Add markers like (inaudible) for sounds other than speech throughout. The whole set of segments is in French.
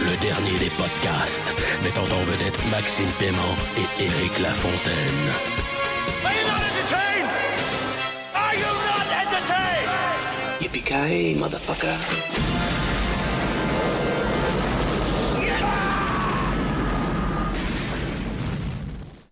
Le dernier des podcasts, mettant en vedette Maxime Paiement et Éric Lafontaine. Are you not entertained? Are you not entertained? Yippee-ki-yay, motherfucker.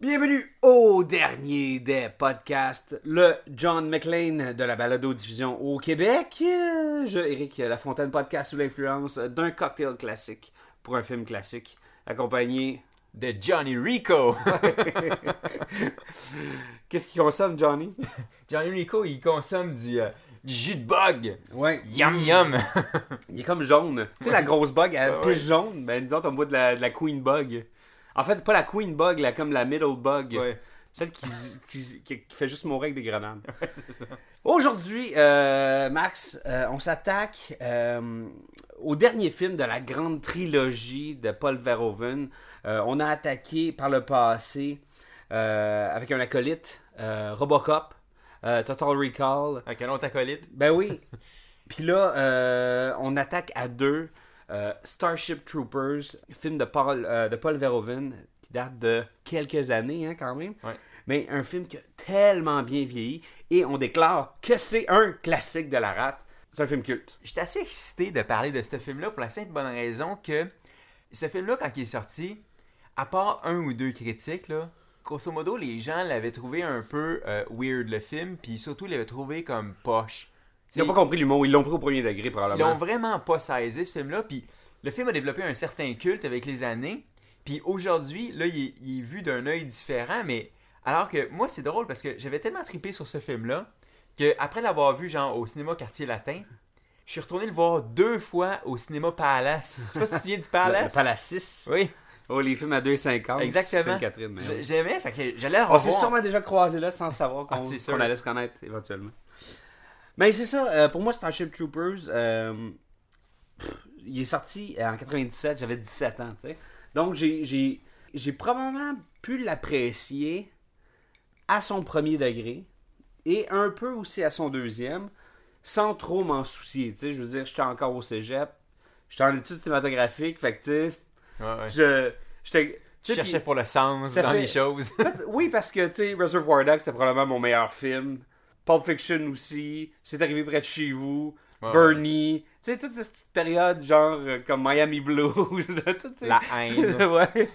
Bienvenue au dernier des podcasts, le John McLean de la balado-diffusion au Québec. Euh, Je, Eric Lafontaine, podcast sous l'influence d'un cocktail classique pour un film classique, accompagné... de Johnny Rico. (laughs) Qu'est-ce qu'il consomme, Johnny? (laughs) Johnny Rico, il consomme du, euh, du jus de bug. Ouais. Yum yum. (laughs) Il est comme jaune. Tu sais, la grosse bug, elle est Ouais, plus ouais. jaune. Ben, disons, on boit de la, de la queen bug. En fait, pas la queen bug, là, comme la middle bug. Ouais. Celle qui, qui, qui- qui fait juste mourir avec des grenades. (laughs) Aujourd'hui, euh, Max, euh, on s'attaque euh, au dernier film de la grande trilogie de Paul Verhoeven. On a attaqué par le passé avec un acolyte, euh, Robocop, Total Recall. Avec un autre acolyte. Ben oui. (laughs) Puis là, euh, on attaque à deux. Starship Troopers, film de Paul, de Paul Verhoeven, qui date de quelques années hein, quand même. Ouais. Mais un film qui a tellement bien vieilli. Et on déclare que c'est un classique de la rate. C'est un film culte. J'étais assez excité de parler de ce film-là pour la simple bonne raison que ce film-là, quand il est sorti, à part un ou deux critiques, là, grosso modo, les gens l'avaient trouvé un peu euh, weird, le film, puis surtout, ils l'avaient trouvé comme poche. Ils n'ont pas compris l'humour. Ils l'ont pris au premier degré Ils l'ont probablement. vraiment pas saisi ce film-là. Puis le film a développé un certain culte avec les années. Puis aujourd'hui, là, il est, il est vu d'un œil différent. Mais alors que moi, c'est drôle parce que j'avais tellement trippé sur ce film-là que après l'avoir vu genre au cinéma Quartier Latin, je suis retourné le voir deux fois au cinéma Palace. Je sais pas si tu te souviens du (laughs) Palace. le Palace 6. Oui, Oh, les films à 2,50. Exactement. Oui. j'aimais. Fait que j'allais On s'est sûrement déjà croisé là sans savoir qu'on Ah, c'est sûr. qu'on allait se connaître éventuellement. Mais c'est ça, euh, pour moi Starship Troopers, euh, pff, il est sorti en 97, j'avais 17 ans, tu sais. Donc j'ai probablement pu l'apprécier à son premier degré et un peu aussi à son deuxième, sans trop m'en soucier, tu sais. Je veux dire, j'étais encore au cégep, j'étais en études cinématographiques, fait que tu sais, Ouais, ouais. je... j'étais- Tu cherchais pour le sens dans fait- les choses. (laughs) oui, parce que, tu sais, Reservoir Dogs, c'était probablement mon meilleur film. Pulp Fiction aussi. C'est arrivé près de chez vous. Ouais, Bernie. Tu sais, toute cette petite période, genre, euh, comme Miami Blues. (laughs) là. La haine. (laughs) ouais.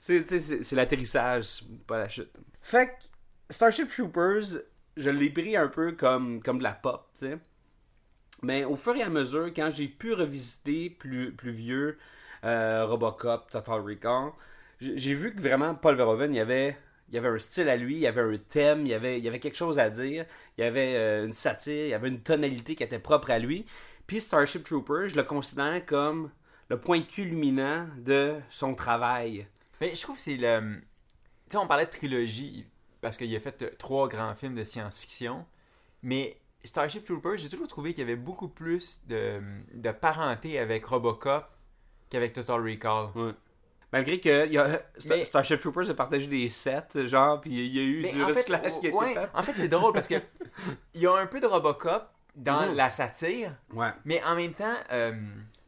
C'est l'atterrissage, pas la chute. Fait que Starship Troopers, je l'ai pris un peu comme, de la pop, tu sais. Mais au fur et à mesure, quand j'ai pu revisiter plus, plus vieux euh, Robocop, Total Recall, j'ai vu que vraiment Paul Verhoeven, il y avait, il un style à lui, il y avait un thème, il y avait, il y avait quelque chose à dire, il y avait euh, une satire, il y avait une tonalité qui était propre à lui. Puis Starship Troopers, je le considère comme le point culminant de son travail. Mais je trouve que c'est le. Tu sais, on parlait de trilogie parce qu'il a fait euh, trois grands films de science-fiction. Mais Starship Troopers, j'ai toujours trouvé qu'il y avait beaucoup plus de, de parenté avec Robocop qu'avec Total Recall. Malgré que il y a, Star- Mais- Starship Troopers a partagé des sets, genre, puis il y a eu du recyclage qui a été fait. En fait, c'est drôle parce que (laughs) il y a un peu de Robocop dans Mhm. la satire, Ouais. mais en même temps, euh,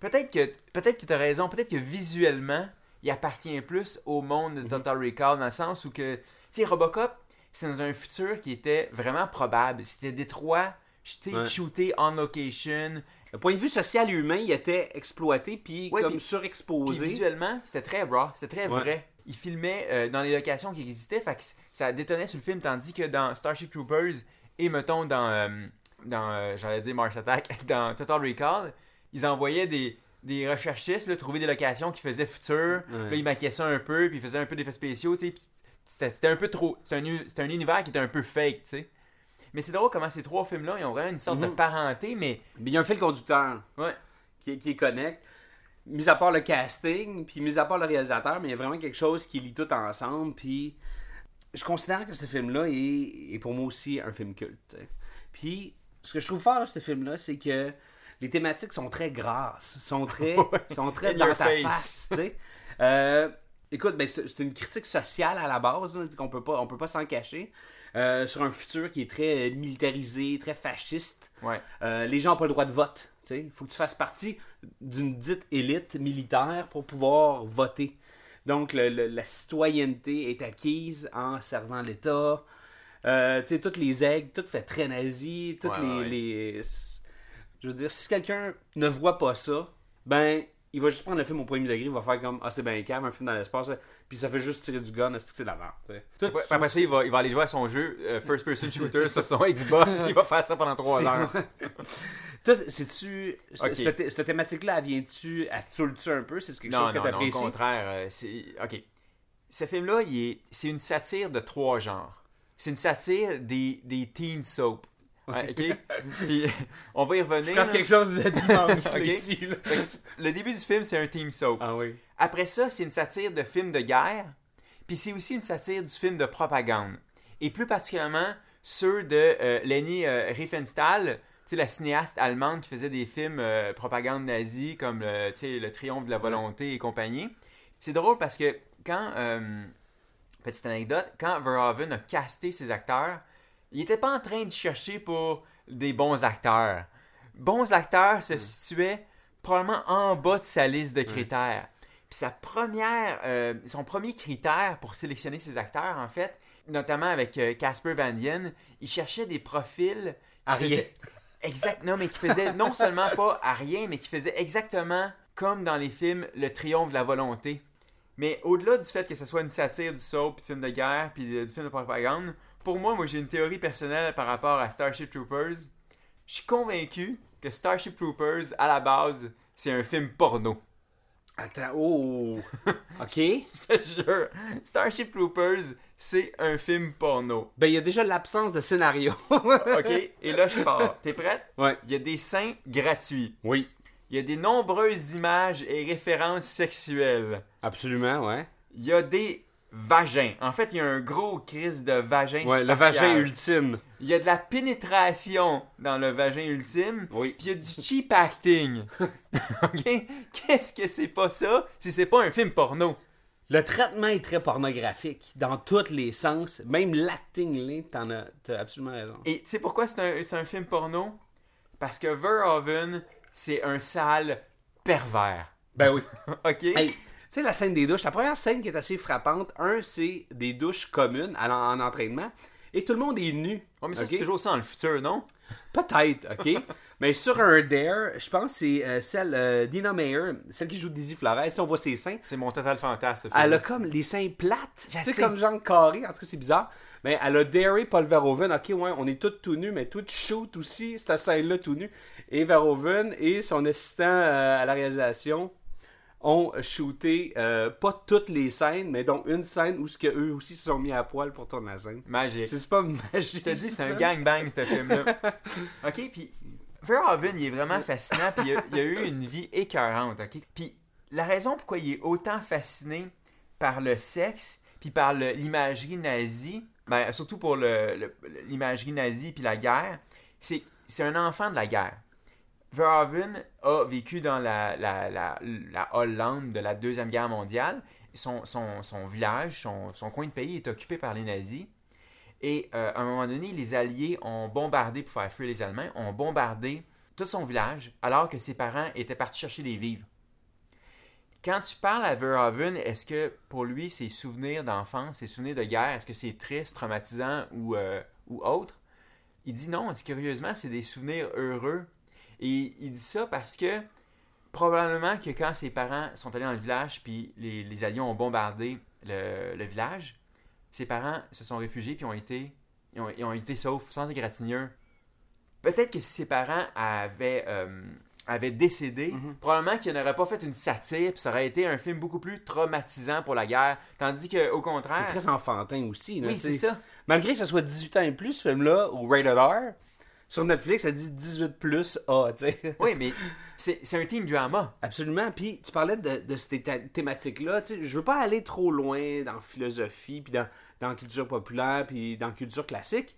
peut-être que peut-être que tu as raison, peut-être que visuellement, il appartient plus au monde Mhm. de Total Recall dans le sens où que, tu sais, Robocop, c'est dans un futur qui était vraiment probable. C'était Détroit, Ouais. shooté on location. Le point de vue social et humain, il était exploité puis Ouais, comme surexposé. visuellement, c'était très raw, c'était très Ouais. vrai. Il filmait euh, dans les locations qui existaient, fait que c- ça détonnait sur le film, tandis que dans Starship Troopers et mettons dans, euh, dans euh, j'allais dire Mars Attack, (laughs) dans Total Recall, ils envoyaient des, des recherchistes là, trouver des locations qui faisaient futur, puis là ils maquillaient ça un peu, puis ils faisaient un peu d'effets spéciaux, tu sais, puis c'était un peu trop, c'est un, un univers qui était un peu fake, tu sais. Mais c'est drôle comment ces trois films-là, ils ont vraiment une sorte de Mhm. parenté, mais Mais il y a un fil conducteur ouais. qui, qui les connecte. mis à part le casting, puis mis à part le réalisateur, mais il y a vraiment quelque chose qui lie tout ensemble, puis je considère que ce film-là est, est pour moi aussi un film culte. Puis ce que je trouve fort de ce film-là, c'est que les thématiques sont très grasses, sont très, (laughs) sont très dans ta face. face. tu sais. Euh, écoute, ben, c'est une critique sociale à la base, là, qu'on peut pas, on peut pas s'en cacher. euh, sur un futur qui est très militarisé, très fasciste. Ouais. Euh, les gens n'ont pas le droit de vote. Il faut que tu fasses partie d'une dite élite militaire pour pouvoir voter. Donc, le- le- la citoyenneté est acquise en servant l'État. Euh, tu sais, toutes les aigles, tout fait très nazi. Toutes Ouais, les, ouais. les- Je veux dire, si quelqu'un ne voit pas ça, ben, il va juste prendre le film au premier degré, il va faire comme Ah, c'est bien calme, un film dans l'espace, puis ça fait juste tirer du gun, c'est que c'est de la merde. tu Après après ça, il va, il va aller jouer à son jeu euh, First Person (laughs) Shooter sur son Xbox. il va faire ça pendant 3 C'est- heures. Toi, c'est-tu. Cette, cette thématique-là, elle vient-tu. Elle te saoule-tu un peu? C'est quelque Non, chose que non, non, au contraire. euh, c'est... OK. Ce film-là, il est... c'est une satire de trois genres. C'est une satire des, des teen soap. Ouais, OK? (laughs) Puis, on va y Tu revenir. prends là. quelque chose d'immense (laughs) Ok. ici, là. Le début du film, c'est un teen soap. Ah oui. Après ça, c'est une satire de film de guerre. Puis c'est aussi une satire du film de propagande. Et plus particulièrement ceux de euh, Leni euh, Riefenstahl, tu la cinéaste allemande qui faisait des films euh, propagande nazie comme tu le Triomphe de la volonté et compagnie. C'est drôle parce que quand, euh, petite anecdote, quand Verhoeven a casté ses acteurs, il n'était pas en train de chercher pour des bons acteurs. Bons acteurs se situaient probablement en bas de sa liste de critères. Puis sa première, euh, son premier critère pour sélectionner ses acteurs, en fait, notamment avec euh, Casper Van Dien, il cherchait des profils qui À rien. faisaient- Exact, non, mais qui faisaient (laughs) non seulement pas à rien, mais qui faisaient exactement comme dans les films Le Triomphe de la volonté. Mais au-delà du fait que ce soit une satire du soap, puis du film de guerre, puis de- du film de propagande, pour moi, moi j'ai une théorie personnelle par rapport à Starship Troopers. Je suis convaincu que Starship Troopers, à la base, c'est un film porno. Attends, oh. (laughs) OK. Je te jure, Starship Troopers, c'est un film porno. Ben, il y a déjà l'absence de scénario. (laughs) OK? Et là, je pars. T'es prête? Ouais. Il y a des seins gratuits. Oui. Il y a des nombreuses images et références sexuelles. Absolument, ouais. Il y a des vagins. En fait, il y a un gros crise de vagin Ouais, le vagin ultime. Il y a de la pénétration dans le vagin ultime. Oui. Puis il y a du cheap acting. (laughs) OK? Qu'est-ce que c'est pas ça si c'est pas un film porno? Le traitement est très pornographique dans tous les sens. Même l'acting, là, t'en as, t'as absolument raison. Et tu sais pourquoi c'est un, c'est un film porno? Parce que Verhoeven, c'est un sale pervers. Ben oui. (laughs) OK? Hey, sais, la scène des douches, la première scène qui est assez frappante, un, c'est des douches communes en, en entraînement et tout le monde est nu. Ouais, mais ça, c'est toujours ça dans le futur, non? Peut-être, ok? (laughs) mais sur un Dare, je pense que c'est euh, celle, euh, Dina Meyer, celle qui joue Dizzy Flores, si on voit ses seins, C'est mon total fantasme. ce elle a comme les seins plates. Tu sais, comme genre carré, en tout cas, c'est bizarre. Mais elle a Dare Paul Verhoeven, ok, ouais, on est tous tout nus, mais tout shoot aussi, cette scène-là tout nu. Et Verhoeven et son assistant euh, à la réalisation ont shooté euh, pas toutes les scènes, mais dont une scène où ce que eux aussi se sont mis à poil pour tourner la scène. Magique. C'est pas magique. Je te dis, c'est un gangbang, ce film-là. (laughs) OK, puis Verhoeven, il est vraiment fascinant, puis il a, il a eu une vie écœurante, OK? Puis la raison pourquoi il est autant fasciné par le sexe, puis par l'imagerie nazie, ben, surtout pour le- le- l'imagerie nazie puis la guerre, c'est c'est un enfant de la guerre. Verhoeven a vécu dans la, la, la, la Hollande de la Deuxième Guerre mondiale. Son, village, son, coin de pays est occupé par les nazis. Et euh, à un moment donné, les Alliés ont bombardé, pour faire fuir les Allemands, ont bombardé tout son village alors que ses parents étaient partis chercher des vivres. Quand tu parles à Verhoeven, est-ce que pour lui, ses souvenirs d'enfance, ses souvenirs de guerre, est-ce que c'est triste, traumatisant ou, euh, autre? Il dit non, curieusement, c'est des souvenirs heureux. Et il dit ça parce que probablement que quand ses parents sont allés dans le village, puis les, les Alliés ont bombardé le, le village, ses parents se sont réfugiés puis ont été, ils ont, ils ont été saufs, sans égratignure. Peut-être que si ses parents avaient, euh, avaient décédé, probablement qu'il n'aurait pas fait une satire, puis ça aurait été un film beaucoup plus traumatisant pour la guerre. Tandis qu'au C'est contraire. très enfantin aussi. là. Oui, c'est ça. Malgré que ce soit 18 ans et plus, ce film-là, ou Rated R, Sur Netflix, ça dit 18 plus A, tu sais. (laughs) Oui, mais c'est c'est un teen drama. Absolument. Puis tu parlais de, de ces thé- thématiques-là. Tu sais, je veux pas aller trop loin dans philosophie, puis dans, dans culture populaire, puis dans culture classique.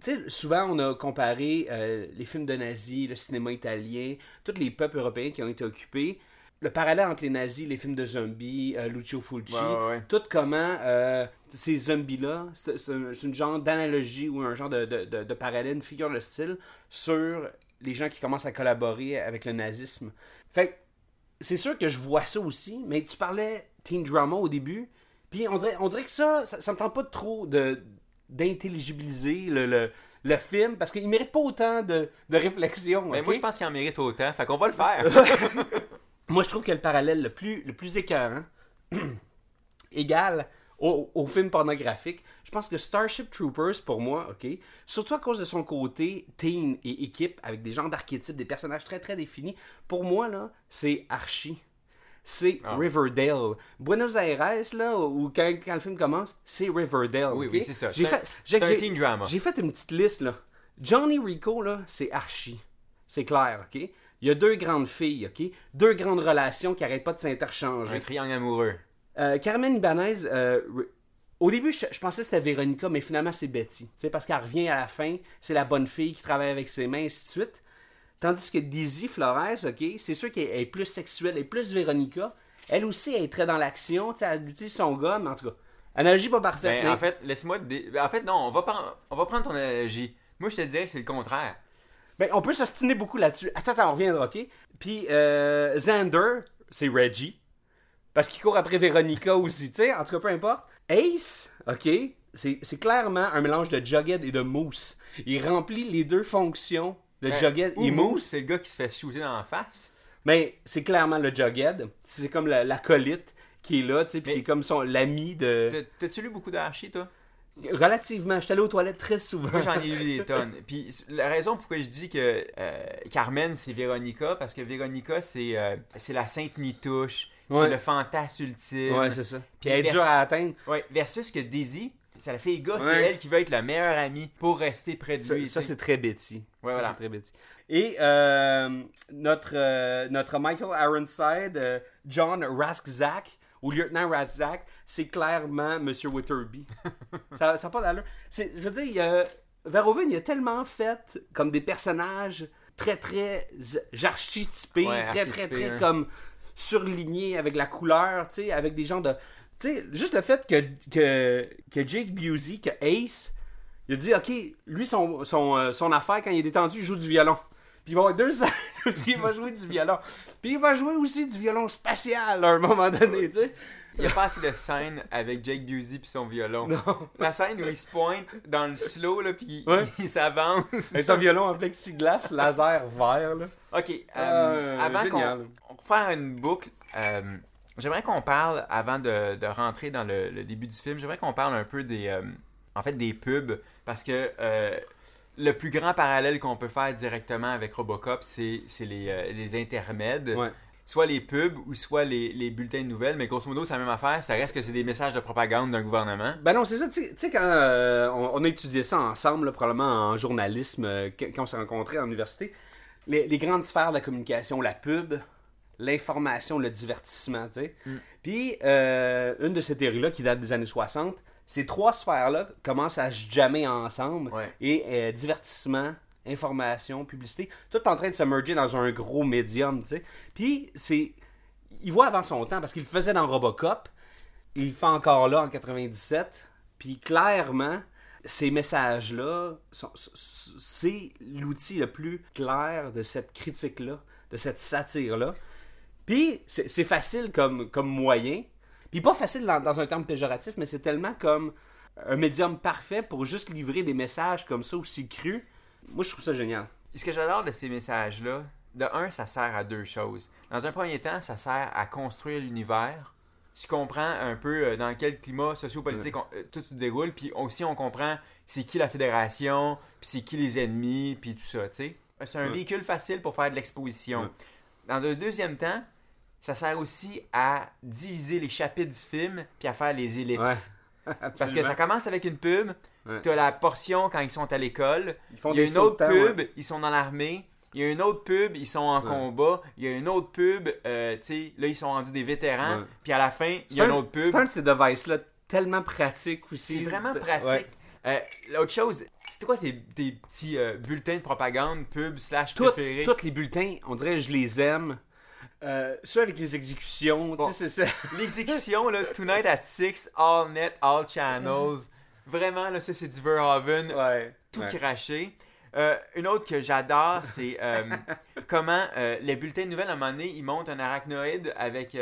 Tu sais, souvent on a comparé euh, les films de nazis, le cinéma italien, tous les peuples européens qui ont été occupés. Le parallèle entre les nazis, les films de zombies, euh, Lucio Fulci, Ouais, ouais, ouais. tout comment euh, ces zombies-là, c'est un- une genre d'analogie ou un genre de, de, de- de parallèle, une figure de style sur les gens qui commencent à collaborer avec le nazisme. Fait c'est sûr que je vois ça aussi, mais tu parlais teen drama au début, puis on dirait, on dirait que ça, ça, ça me tente pas trop de d'intelligibiliser le, le, le film, parce qu'il mérite pas autant de, de réflexion. Mais moi, je pense qu'il en mérite autant. Fait qu'on va le faire. (laughs) (laughs) Moi, je trouve que le parallèle le plus, le plus écœurant, (clears throat) égal au, au film pornographique, je pense que Starship Troopers, pour moi, ok, surtout à cause de son côté teen et équipe, avec des genres d'archétypes, des personnages très très définis, pour moi, là, c'est Archie. C'est Ah. Riverdale. Buenos Aires, là, où quand, quand le film commence, c'est Riverdale. Oui, oui, c'est ça. J'ai fait, j'ai- un j'ai- teen drama. J'ai fait une petite liste, là. Johnny Rico, là, c'est Archie. C'est clair, ok? Il y a deux grandes filles, ok? Deux grandes relations qui arrêtent pas de s'interchanger. un triangle amoureux. Euh, Carmen Ibanez, euh, au début, je, je pensais que c'était Véronica, mais finalement, c'est Betty. Tu sais, parce qu'elle revient à la fin, c'est la bonne fille qui travaille avec ses mains, et ainsi de suite. Tandis que Dizzy Flores, ok, c'est sûr qu'elle est plus sexuelle, elle est plus Véronica. Elle aussi, elle est très dans l'action, tu sais, elle utilise son gars, mais en tout cas, analogie pas parfaite. Ben, mais- en fait, laisse-moi. dé- ben, En fait, non, on va, prendre... on va prendre ton analogie. Moi, je te dirais que c'est le contraire. Ben, on peut s'ostiner beaucoup là-dessus. Attends, attends, on reviendra, ok? Puis, euh, Xander, c'est Reggie. Parce qu'il court après Véronica aussi, tu sais, en tout cas, peu importe. Ace, ok, c'est clairement un mélange de Jughead et de Moose. Il remplit les deux fonctions de Ben, Jughead et Moose, c'est le gars qui se fait shooter dans la face. Mais c'est clairement le Jughead. C'est comme la- l'acolyte qui est là, tu sais, puis qui est comme son l'ami de... T'as- T'as-tu lu beaucoup d'Archie, toi? Relativement, je suis allé aux toilettes très souvent. Moi, j'en ai lu des tonnes. (laughs) Puis la raison pourquoi je dis que euh, Carmen, c'est Véronica, parce que Véronica, c'est euh, c'est la sainte nitouche, Ouais. c'est le fantasme ultime. Ouais, c'est ça. Puis elle est vers- dure à atteindre. Ouais, versus que Daisy, ça la fait les gars, c'est Ouais. elle qui veut être la meilleure amie pour rester près de Ça, lui. ça, c'est très Betty. Ouais, ça, voilà. c'est très Betty. Et euh, notre, notre Michael Ironside, John Raskzak, ou lieutenant Raskzak, c'est clairement Monsieur Witterby. (laughs) ça n'a pas d'allure. C'est- Je veux dire, a- Verhoeven, il a tellement fait comme des personnages très, très archétypés, Ouais, très, très, très hein. comme surlignés avec la couleur, tu sais, avec des gens de... Tu sais, juste le fait que, que, que Jake Busey, que Ace, il a dit, OK, lui, son, son, euh, son affaire, quand il est détendu, il joue du violon. Puis il va y avoir deux scènes (laughs) où il va jouer du violon. Puis il va jouer aussi du violon spatial à un moment donné, tu sais. Il n'y a pas assez de scène avec Jake Busey puis son violon. La scène où il se pointe dans le slow, là, puis il- Ouais. (laughs) il s'avance. Avec son violon en plexiglas, laser vert, là. Ok, euh, Euh, avant qu'on on va faire une boucle, euh, j'aimerais qu'on parle, avant de, de rentrer dans le, le début du film, j'aimerais qu'on parle un peu des, euh, en fait, des pubs, parce que euh, le plus grand parallèle qu'on peut faire directement avec Robocop, c'est les, euh, les intermèdes. Ouais. Soit les pubs ou soit les, les bulletins de nouvelles, mais grosso modo, c'est la même affaire. Ça reste que c'est des messages de propagande d'un gouvernement. Ben non, c'est ça, tu sais- quand euh, on, on a étudié ça ensemble, là, probablement en journalisme, euh, quand on s'est rencontrés en université, les, les grandes sphères de la communication, la pub, l'information, le divertissement, tu sais. Puis, une de ces théories-là, qui date des années 60, ces trois sphères-là commencent à se jammer ensemble, Ouais. et euh, divertissement, information, publicité, tout en train de se merger dans un gros médium, tu sais. Puis, c'est... Il voit avant son temps, parce qu'il le faisait dans Robocop, il le fait encore là en 97. Puis clairement, ces messages-là, c'est l'outil le plus clair de cette critique-là, de cette satire-là. Puis c'est c'est facile comme, comme moyen. Puis pas facile dans, dans un terme péjoratif, mais c'est tellement comme un médium parfait pour juste livrer des messages comme ça, aussi crus. Moi, je trouve ça génial. Ce que j'adore de ces messages-là, de un, ça sert à deux choses. Dans un premier temps, ça sert à construire l'univers. Tu comprends un peu euh, dans quel climat sociopolitique on- euh, tout se déroule, puis aussi on comprend c'est qui la fédération, puis c'est qui les ennemis, puis tout ça, tu sais. C'est un Ouais. véhicule facile pour faire de l'exposition. Ouais. Dans un deuxième temps, ça sert aussi à diviser les chapitres du film, puis à faire les ellipses. (laughs) Parce que ça commence avec une pub, Ouais. T'as la portion quand ils sont à l'école. Il y a une autre pub, ouais. ils sont dans l'armée. Il y a une autre pub, ils sont en combat. Il y a une autre pub, euh, tu sais, là, ils sont rendus des vétérans. Puis à la fin, il y C'est a un- une autre pub. C'est un de ces devices-là tellement pratique aussi. C'est vraiment pratique. Euh, L'autre chose, c'était quoi tes, tes petits euh, bulletins de propagande, pub, slash Toutes- préférés? Tous les bulletins, on dirait que je les aime. Euh, ceux avec les exécutions, Bon. tu sais. (laughs) L'exécution, là, Tonight at 6, All Net, All Channels. Vraiment, là, ça, c'est du Verhoeven. Ouais. tout Ouais. craché. Euh, une autre que j'adore, c'est euh, (laughs) comment euh, les bulletins de nouvelles, à un moment donné, ils montent un arachnoïde avec,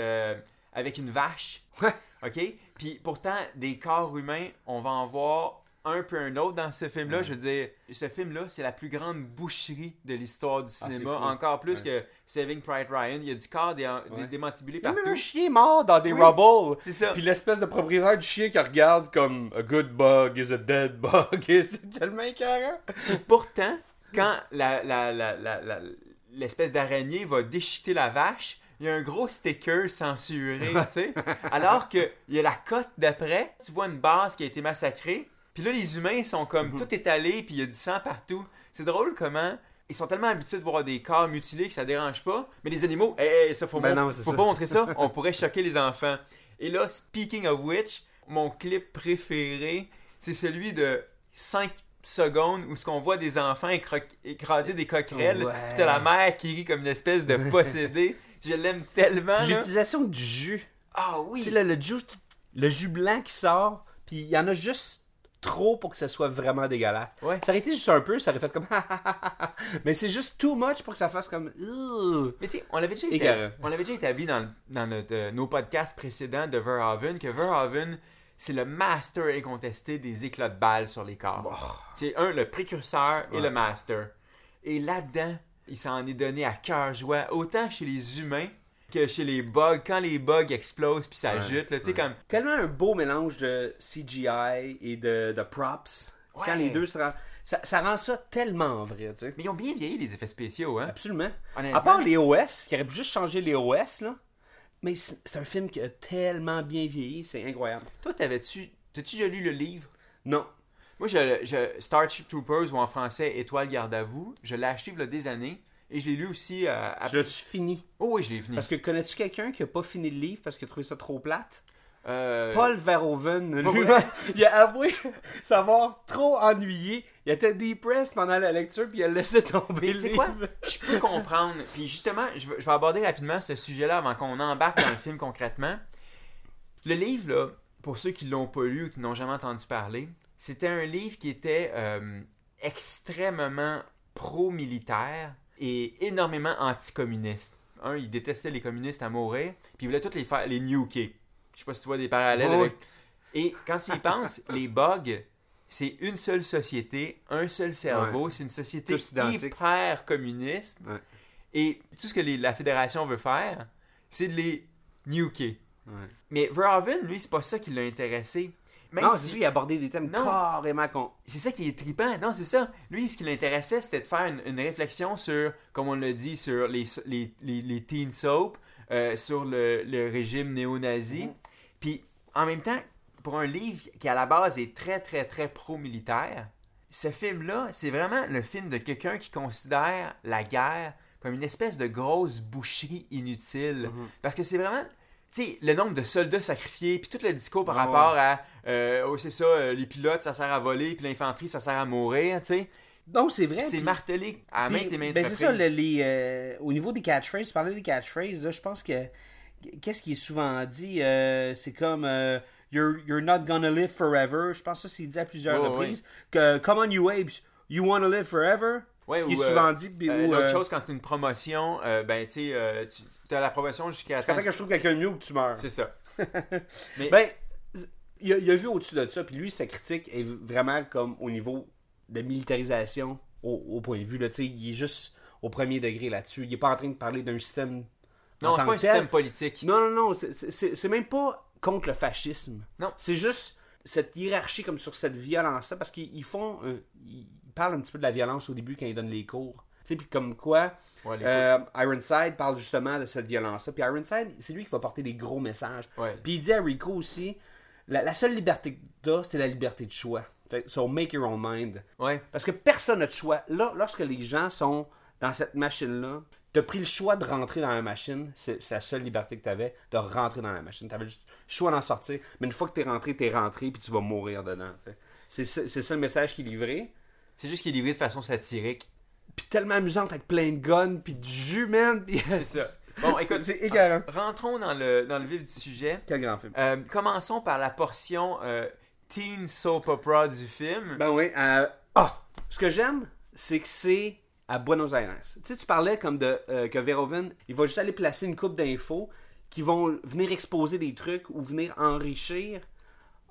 avec une vache. Ouais. OK? Puis pourtant, des corps humains, on va en voir un peu un autre dans ce film-là. Je veux dire, ce film-là, c'est la plus grande boucherie de l'histoire du Ah, cinéma. Encore plus Ouais. que Saving Private Ryan. Il y a du corps dé- dé- Ouais. démantibulé Il y a même partout. un chien mort dans des Oui. rubble. C'est ça. Puis l'espèce de propriétaire du chien qui regarde comme A good bug is a dead bug. (laughs) C'est tellement écœurant. Pourtant, quand la, la, la, la- la- l'espèce d'araignée va déchiqueter la vache, il y a un gros sticker censuré, (laughs) tu sais. Alors que il y a la cote d'après, tu vois une base qui a été massacrée, puis là les humains sont comme Mhm. tout étalés, puis il y a du sang partout. C'est drôle comment ils sont tellement habitués de voir des corps mutilés que ça dérange pas, mais les animaux, hey, hey, ça faut, Ben non, faut ça. pas montrer ça, (laughs) on pourrait choquer les enfants. Et là, speaking of which, mon clip préféré, c'est celui de 5 secondes où ce qu'on voit des enfants écraser des coquerelles, Ouais. puis t'as la mère qui rit comme une espèce de possédée. Je l'aime tellement. L'utilisation du jus. Ah oui. Tu sais, le, le jus, le jus blanc qui sort, puis il y en a juste trop pour que ça soit vraiment dégueulasse. Ouais. Ça aurait été juste un peu, ça aurait fait comme (laughs) Mais c'est juste too much pour que ça fasse comme. Mais tu sais, on l'avait déjà, Écœurant. établi, on l'avait déjà établi dans, dans notre, euh, nos podcasts précédents de Verhoeven que Verhoeven, c'est le master incontesté des éclats de balles sur les corps. C'est un, le précurseur et Ouais. le master. Et là-dedans, il s'en est donné à cœur joie, autant chez les humains que chez les bugs. Quand les bugs explosent puis ça Ouais, jute, là, tu sais, ouais. comme. Tellement un beau mélange de CGI et de, de props. Ouais. Quand les deux se ça, ça rend ça tellement vrai, tu sais. Mais ils ont bien vieilli les effets spéciaux, hein. Absolument. Honnêtement. À part les OS, qui aurait pu juste changer les OS, là. Mais c'est c'est un film qui a tellement bien vieilli, c'est incroyable. Toi, t'avais-tu. T'as-tu déjà lu le livre? Non. Moi, je, je, Starship Troopers, ou en français Étoile garde à vous, je l'ai acheté il y a des années. Et je l'ai lu aussi euh, à... Tu l'as-tu fini? Oh oui, je l'ai fini. Parce que connais-tu quelqu'un qui a pas fini le livre parce qu'il a trouvé ça trop plate? Euh, Paul Verhoeven, lui, (laughs) il a avoué (laughs) s'avoir trop ennuyé. Il était depressed pendant la lecture puis il a laissé tomber Mais le livre. quoi? Je peux comprendre. (laughs) Puis justement, je vais, je vais aborder rapidement ce sujet-là avant qu'on embarque dans le film concrètement. Le livre, là, pour ceux qui l'ont pas lu ou qui n'ont jamais entendu parler, c'était un livre qui était euh, extrêmement pro-militaire et énormément anticommuniste. Un, il détestait les communistes à mourir, puis il voulait toutes les faire, les nuker. Je sais pas si tu vois des parallèles avec... Et quand tu y penses, (laughs) les bugs, c'est une seule société, un seul cerveau, c'est une société hyper communiste. Ouais. Et tout ce que les- la fédération veut faire, c'est de les nuker. Ouais. Mais Verhoeven, lui, c'est pas ça qui l'a intéressé. Même Non, si- c'est sûr, il a abordé des thèmes Non. carrément con. c'est ça qui est trippant. Non, c'est ça. Lui, ce qui l'intéressait, c'était de faire une, une réflexion sur, comme on l'a dit, sur les, les, les, les teen soap, euh, sur le, le régime néo-nazi. Mhm. Puis, en même temps, pour un livre qui, à la base, est très, très, très pro-militaire, ce film-là, c'est vraiment le film de quelqu'un qui considère la guerre comme une espèce de grosse boucherie inutile. Mhm. Parce que c'est vraiment... Sais, le nombre de soldats sacrifiés, puis tout le discours par rapport à... euh, oh, c'est ça, euh, les pilotes, ça sert à voler, puis l'infanterie, ça sert à mourir, tu sais. Non, c'est vrai. C'est martelé à maintes et maintes ben, c'est ça, le- les, euh, au niveau des catchphrases, tu parlais des catchphrases, là, je pense que qu'est-ce qui est souvent dit, c'est comme you're, you're not gonna live forever. Je pense que ça c'est dit à plusieurs reprises. Que Come on you apes, you wanna live forever? Ouais, ce qui ou, est euh, souvent dit. puis Euh, ou, L'autre euh, chose, quand c'est une promotion, ben, tu sais, tu as la promotion jusqu'à... Quand que je trouve quelqu'un de mieux ou que tu meurs. C'est ça. (laughs) Ben, il a, il a vu au-dessus de ça, puis lui, sa critique est vraiment comme au niveau de militarisation, au, au point de vue, là, tu sais, il est juste au premier degré là-dessus. Il est pas en train de parler d'un système. Non, c'est pas un tel. système politique. Non, non, non, c'est- même pas contre le fascisme. Non. C'est juste cette hiérarchie comme sur cette violence-là, parce qu'ils ils font. euh, ils parlent un petit peu de la violence au début quand ils donnent les cours. Tu sais, puis comme quoi, Ouais, euh, Ironside parle justement de cette violence-là. Puis Ironside, c'est lui qui va porter des gros messages. Puis il dit à Rico aussi, la, la seule liberté que t'as, c'est la liberté de choix. Fait, so make your own mind. Ouais. Parce que personne n'a de choix. Là, lorsque les gens sont dans cette machine-là, tu as pris le choix de rentrer dans la machine. C'est la seule liberté que tu avais, de rentrer dans la machine. Tu avais le choix d'en sortir. Mais une fois que tu es rentré, tu es rentré, puis tu vas mourir dedans. c'est ça le message qui est livré. C'est juste qu'il est livré de façon satirique. Puis tellement amusante avec plein de guns, puis du jus, man. (laughs) Puis ça. Bon, écoute, c'est écœurant. rentrons dans le, dans le vif du sujet. Quel grand film. Euh, commençons par la portion euh, teen soap opera du film. Ben oui. euh, Ah! ce que j'aime, c'est que c'est à Buenos Aires. Tu sais, tu parlais comme de euh, que Verhoeven, il va juste aller placer une coupe d'infos qui vont venir exposer des trucs ou venir enrichir.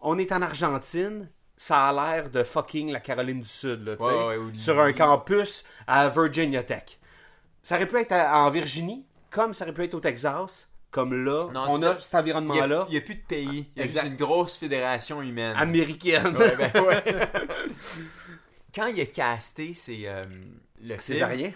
On est en Argentine, ça a l'air de fucking la Caroline du Sud, là, Ouais, ouais, sur un campus à Virginia Tech. Ça aurait pu être à- en Virginie, comme ça aurait pu être au Texas, comme là, Non, on c'est a ça. cet il n'y environnement-là a, il y a plus de pays. Il y a Exact. une grosse fédération humaine. américaine. Ouais, ben. (laughs) Quand il a casté ses, euh, le Césarien.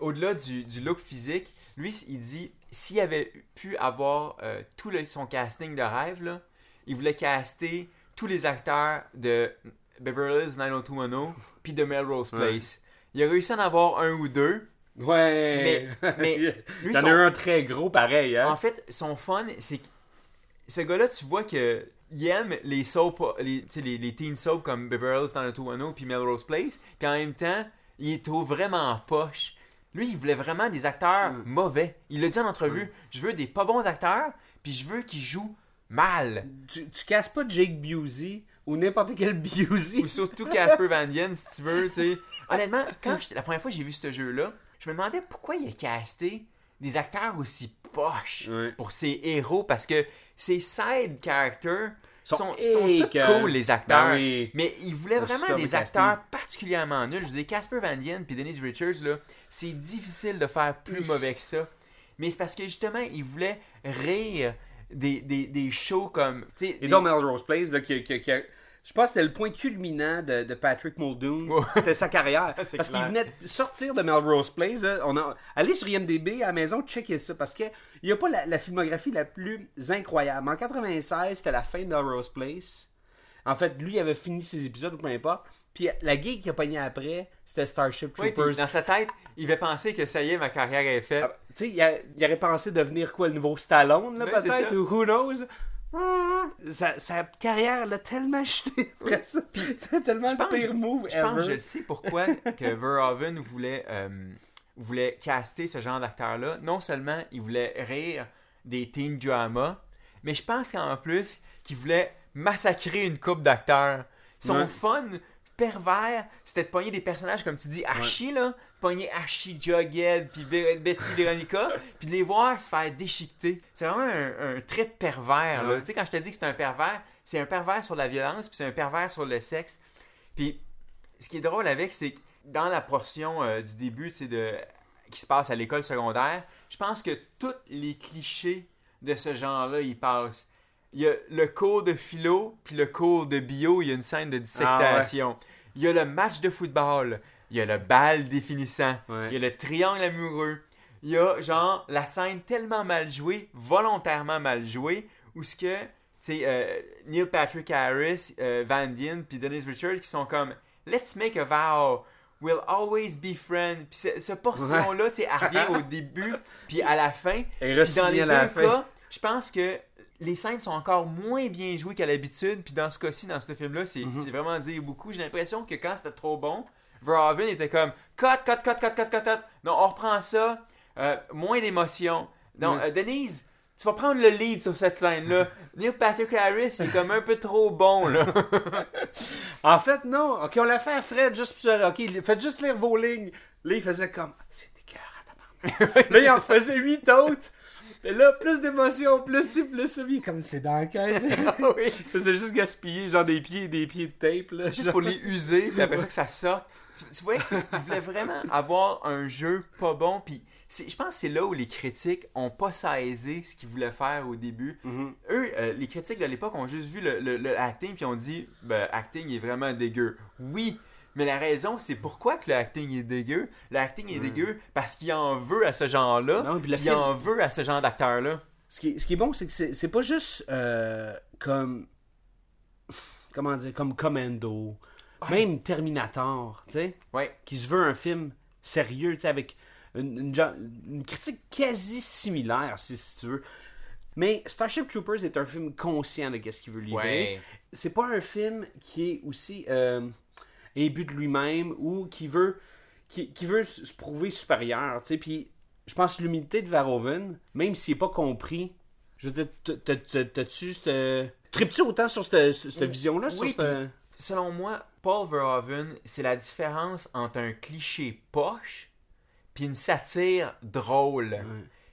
au-delà du, du look physique, lui, il dit s'il avait pu avoir euh, tout le- son casting de rêve, là, il voulait caster tous les acteurs de Beverly Hills 90210 (laughs) puis de Melrose Place. Il a réussi à en avoir un ou deux. Ouais. Mais- mais lui, (laughs) Il y en son- a eu un très gros pareil, hein. En fait, son fun, c'est que ce gars-là, tu vois que il aime les soap, les, les, les teen soap comme Beverly Hills 90210 puis Melrose Place, puis en même temps, il est trouve vraiment en poche. Lui, il voulait vraiment des acteurs Mm. mauvais. Il l'a dit en entrevue, je veux des pas bons acteurs, puis je veux qu'ils jouent mal. tu, tu casses pas Jake Busey ou n'importe quel (laughs) Busey. Ou surtout Casper Van Dien, si tu veux, tu sais. (laughs) Honnêtement, quand la première fois que j'ai vu ce jeu-là, je me demandais pourquoi il a casté des acteurs aussi poches pour ses héros, parce que ses side characters Sont sont, sont, tous cool, les acteurs. Ben oui. Mais il voulait C'est vraiment des acteurs particulièrement nuls. Je dire, Casper Van Dien puis Denise Richards, là, c'est difficile de faire plus mauvais que ça. Mais c'est parce que justement, il voulait rire des, des, des shows comme. Et des- donc Melrose Place, là, qui, qui- qui a- je pense que c'était le point culminant de, de Patrick Muldoon. C'était sa carrière. (laughs) Parce qu'il venait de sortir de Melrose Place. là. on a, allez sur IMDB à la maison, checker ça. Parce qu'il n'y a pas la, la filmographie la plus incroyable. En 96, c'était la fin de Melrose Place. En fait, lui, il avait fini ses épisodes, ou peu importe. Puis la gig qu'il a pogné après, c'était Starship Oui, Troopers. dans sa tête, il va penser que ça y est, ma carrière est faite. Ah, Tu sais, il, il aurait pensé devenir quoi, le nouveau Stallone, là, peut-être, ou who knows? Sa, sa carrière l'a tellement chuté après ça. (laughs) C'était tellement Je le pense- pire move Je pense je sais pourquoi que Verhoeven voulait, euh, voulait caster ce genre d'acteur-là. Non seulement il voulait rire des teen dramas, mais je pense qu'en plus qu'il voulait massacrer une coupe d'acteurs. Son Ouais. fun pervers, c'était de pogner des personnages comme tu dis Archie là, pogner Archie, Jughead, puis Be- Betty Veronica, (laughs) puis de les voir se faire déchiqueter. C'est vraiment un, un trait pervers. là. Ouais. Tu sais quand je te dis que c'est un pervers, c'est un pervers sur la violence, puis c'est un pervers sur le sexe. Puis ce qui est drôle avec, c'est que dans la portion euh, du début, tu sais, de qui se passe à l'école secondaire, je pense que tous les clichés de ce genre-là, ils passent. Il y a le cours de philo, puis le cours de bio, il y a une scène de dissection. Il y a le match de football, il y a le bal définissant, Ouais. il y a le triangle amoureux, il y a genre la scène tellement mal jouée, volontairement mal jouée, où ce que, tu sais, euh, Neil Patrick Harris, euh, Van Dien, puis Dennis Richards qui sont comme Let's make a vow, we'll always be friends. Puis ce, ce portion-là, tu sais, elle revient au début, puis à la fin. Et Puis dans les deux cas, je pense que les scènes sont encore moins bien jouées qu'à l'habitude. Puis dans ce cas-ci, dans ce film-là, c'est Mhm. vraiment dire beaucoup. J'ai l'impression que quand c'était trop bon, Verhoeven était comme cut, cut, cut, cut, cut, cut, cut. Non, on reprend ça. Euh, moins d'émotion. Non, Ouais. euh, Denise, tu vas prendre le lead sur cette scène-là. (laughs) Neil Patrick Harris, est comme un peu trop bon, là. (laughs) En fait, non. Ok, on l'a fait à Fred juste pour ça. Ok, faites juste lire vos lignes. Là, il faisait comme. Ah, C'est tabarnak. (laughs) Là, il en faisait huit autres. Et là, plus d'émotion, plus ci, plus ça. Puis il est comme c'est dans la caisse. (laughs) oui. Il faisait juste gaspiller, genre des pieds des pieds de tape. Là. Juste pour les user, puis après ça que ça sorte. Tu, tu vois, il voulait vraiment (laughs) avoir un jeu pas bon, puis je pense que c'est là où les critiques ont pas saisi ce qu'ils voulaient faire au début. Mhm. Eux, euh, les critiques de l'époque ont juste vu le, le- le acting, puis ont dit, ben, acting est vraiment dégueu. Oui, mais la raison, c'est pourquoi que le acting est dégueu. Le acting est dégueu parce qu'il en veut à ce genre-là, puis il film- en veut à ce genre d'acteur-là. Ce qui, est, ce qui est bon, c'est que c'est, c'est pas juste euh, comme. comment dire, comme Commando, même Terminator, tu sais, Ouais. qui se veut un film sérieux, tu sais, avec une, une gen- une critique quasi similaire, si, si tu veux. Mais Starship Troopers est un film conscient de ce qu'il veut livrer. Ouais. C'est pas un film qui est aussi euh, imbu de lui-même ou qui veut qui, qui veut se prouver supérieur. Puis je pense que l'humilité de Verhoeven, même s'il n'est pas compris, je veux dire, t'as- t'as- t'as- t'as-tu cette... Tripes-tu autant sur cette, cette vision-là? Oui, Selon moi, Paul Verhoeven, c'est la différence entre un cliché poche puis une satire drôle.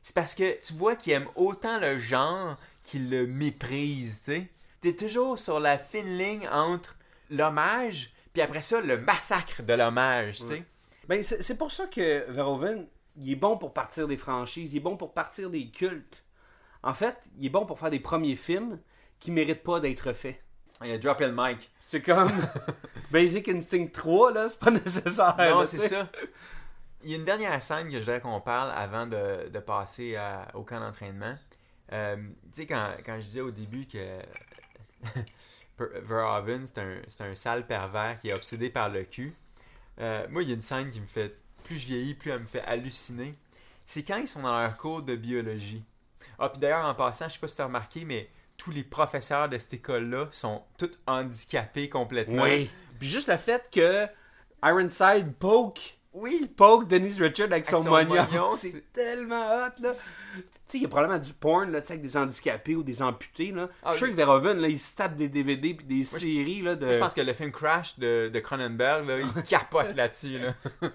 C'est parce que tu vois qu'il aime autant le genre qu'il le méprise, tu sais. T'es toujours sur la fine ligne entre l'hommage puis après ça, le massacre de l'hommage, tu sais. Ben, c'est pour ça que Verhoeven, il est bon pour partir des franchises, il est bon pour partir des cultes. En fait, il est bon pour faire des premiers films qui méritent pas d'être faits. Il a droppé le mic. C'est comme (laughs) Basic Instinct 3, là, c'est pas nécessaire. Non, c'est ça. Il y a une dernière scène que je voudrais qu'on parle avant de, de passer à- au camp d'entraînement. Euh, tu sais, quand, quand je disais au début que Verhoeven, c'est un, un sale pervers qui est obsédé par le cul, euh, moi, il y a une scène qui me fait, plus je vieillis, plus elle me fait halluciner. C'est quand ils sont dans leur cours de biologie. Ah, puis d'ailleurs, en passant, je sais pas si tu as remarqué, mais tous les professeurs de cette école-là sont tous handicapés complètement. Oui. Puis juste le fait que Ironside poke, Oui, poke Denise Richard avec son, son mognon, c'est tellement hot, là. Tu sais, il y a probablement du porn, là, tu sais, avec des handicapés ou des amputés, là. Ah, je suis sûr que Verhoeven, là, il se tape des DVD puis des séries, là, de... Moi, je pense que le film Crash de, de Cronenberg, là, il (laughs) capote là-dessus. Là. (laughs)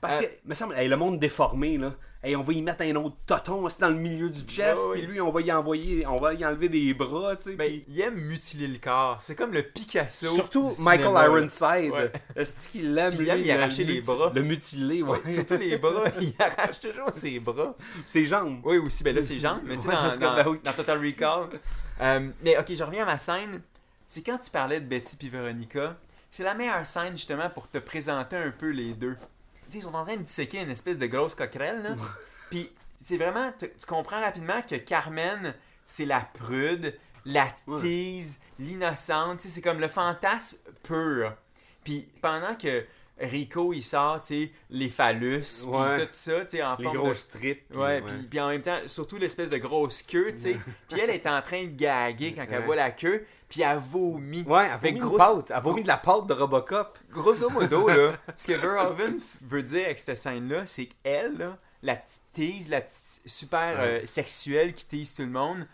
Parce Euh, que, me semble, hey, le monde déformé, là. Hey, on va y mettre un autre toton dans le milieu du chest, puis lui, on va y envoyer, on va y enlever des bras, tu sais. Ben, il aime mutiler le corps. C'est comme le Picasso. Surtout Michael cinéma. Ironside. Ouais. (laughs) Est-ce qu'il Puis il lui, aime y le arracher les bras. Le mutiler, ouais. Ouais, surtout les bras. (laughs) Il arrache toujours ses bras. Ses jambes. Oui, aussi. Ben là, ses jambes. Mais tu sais, Ouais, dans, ben dans Total Recall. Euh, mais ok, je reviens à ma scène. C'est quand tu parlais de Betty puis Veronica. C'est la meilleure scène, justement, pour te présenter un peu les deux. Ils sont en train de disséquer une espèce de grosse coquerelle, là. Puis c'est vraiment... Tu, tu comprends rapidement que Carmen, c'est la prude, la Ouais. tease, l'innocente. Tu sais, c'est comme le fantasme pur. Puis pendant que Rico, il sort, tu sais, les phallus, puis Ouais. tout ça, tu sais, en Les forme de grosses tripes. puis- Ouais, Puis, en même temps, surtout l'espèce de grosse queue, tu sais. (laughs) puis elle est en train de gaguer quand elle voit la queue, puis elle vomit. Ouais, elle vomit grosse- pâte. Elle vomit de la pâte de Robocop. Grosso modo, là, (laughs) ce que Verhoeven veut dire avec cette scène-là, c'est qu'elle, là, la petite tease, la petite super euh, sexuelle qui tease tout le monde,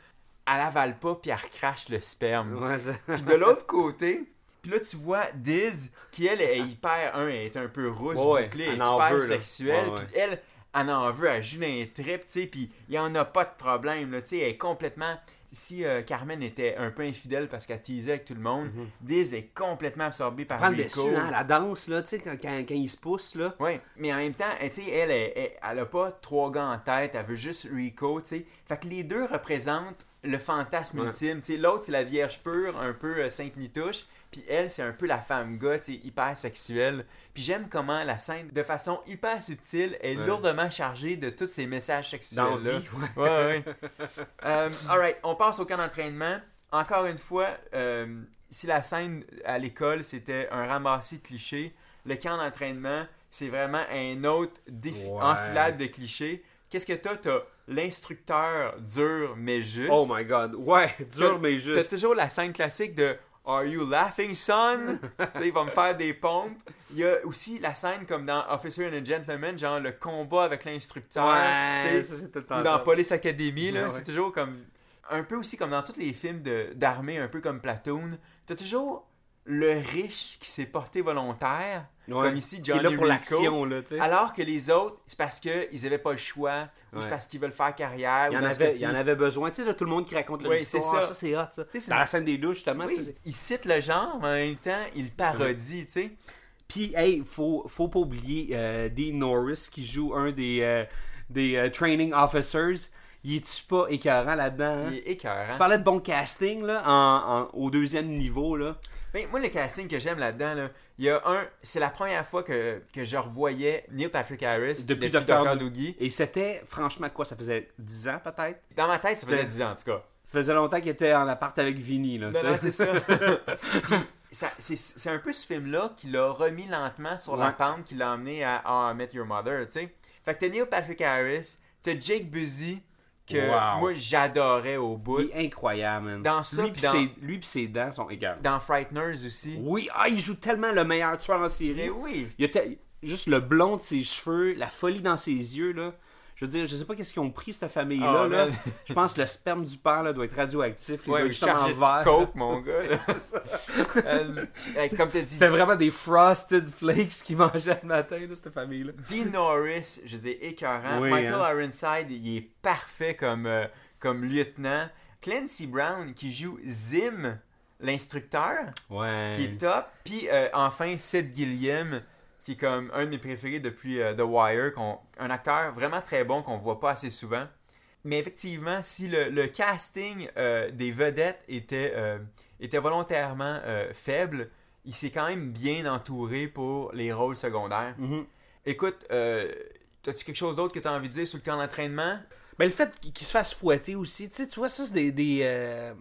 elle avale pas, puis elle recrache le sperme. Puis de l'autre côté, puis là, tu vois Diz, qui elle est hyper, un, elle est un peu rousse, Ouais, bouclée, elle est hyper veut, sexuelle, puis elle, elle en veut, elle joue d'un trip, tu sais, puis il y en a pas de problème, là, tu sais, elle est complètement... Si euh, Carmen était un peu infidèle parce qu'elle teasait avec tout le monde, Diz est complètement absorbée par Prendre Rico. dessus, hein, la danse, là, tu sais, quand, quand, quand il se pousse, là. Ouais, mais en même temps, tu sais, elle, elle, elle, elle a pas trois gars en tête, elle veut juste Rico, tu sais. Fait que les deux représentent le fantasme Ouais. ultime. Tu sais, l'autre, c'est la vierge pure, un peu euh, sainte nitouche, puis elle, c'est un peu la femme gars, tu sais, hyper sexuelle. Puis j'aime comment la scène, de façon hyper subtile, est Ouais. lourdement chargée de tous ces messages sexuels-là. Ouais. Ouais, ouais. (laughs) Euh, alright, on passe au camp d'entraînement. Encore une fois, euh, si la scène à l'école c'était un ramassis de clichés, le camp d'entraînement c'est vraiment un autre Ouais. enfilade de clichés. Qu'est-ce que t'as? T'as l'instructeur dur mais juste. Oh my god. Ouais, dur T'as- mais T'as juste. toujours la scène classique de Are you laughing, son? (laughs) tu sais, il va me faire des pompes. Il y a aussi la scène comme dans Officer and a Gentleman, genre le combat avec l'instructeur. Ouais, ça c'est tout le temps ou dans ça. Police Academy, là, Ouais, c'est ouais. toujours comme. Un peu aussi comme dans tous les films d'armée, un peu comme Platoon. T'as toujours le riche qui s'est porté volontaire, Ouais. comme ici Qui est Johnny là pour l'action. Alors que les autres, c'est parce qu'ils n'avaient pas le choix, ou c'est parce qu'ils veulent faire carrière. Il y, ou en avait, il y en avait besoin. Tu sais, là, tout le monde qui raconte leur Oui, histoire. c'est ça. Ça, c'est hot, ça. Dans la scène des douches, justement. Oui, il cite le genre, mais en même temps, il parodie, tu sais. Puis, hey, faut, faut pas oublier euh, Dean Norris qui joue un des, euh, des euh, training officers. Il est-tu pas écœurant là-dedans? hein? Il est écœurant. Tu parlais de bon casting là, en, en- au deuxième niveau. Là. Ben, moi, le casting que j'aime là-dedans, là, il y a un. C'est la première fois que, que je revoyais Neil Patrick Harris Depuis depuis, Dr. Doogie. Et c'était franchement quoi Ça faisait 10 ans peut-être? Dans ma tête, ça faisait C'est- 10 ans, en tout cas. faisait longtemps qu'il était en appart avec Vinny, là. Non, non, c'est ça. (laughs) Ça- c'est un peu ce film-là qui l'a remis lentement sur la pente, qui l'a amené à I Met Your Mother, tu sais. Fait que t'as Neil Patrick Harris, t'as Jake Busy, que Wow. moi j'adorais au bout. Il est incroyable, man. Dans ça, lui pis dans- ses, lui pis ses dents sont égales. Dans Frighteners aussi. Oui, ah, il joue tellement le meilleur tueur en série. Mais oui. Il y a te- juste le blond de ses cheveux, la folie dans ses yeux, là. Je veux dire, je sais pas qu'est-ce qu'ils ont pris, cette famille-là. Oh, là. man. Je pense que le sperme du père là, doit être radioactif. Il Ouais, chargé de vert. coke, mon gars. (laughs) Euh, comme t'as dit, C'était vraiment des frosted flakes qu'ils mangeaient le matin, là, cette famille-là. Dean Norris, je dis écœurant. Oui, Michael hein. Ironside, il est parfait comme, euh, comme lieutenant. Clancy Brown qui joue Zim, l'instructeur, Ouais. qui est top. Puis euh, enfin, Sid Gilliam, qui est comme un de mes préférés depuis euh, The Wire, un acteur vraiment très bon qu'on voit pas assez souvent. Mais effectivement, si le, le casting euh, des vedettes était, euh, était volontairement faible, il s'est quand même bien entouré pour les rôles secondaires. Mhm. Écoute, euh, as-tu quelque chose d'autre que tu as envie de dire sur le camp d'entraînement? Ben, le fait qu'il se fasse fouetter aussi, tu vois, ça, c'est des. des euh,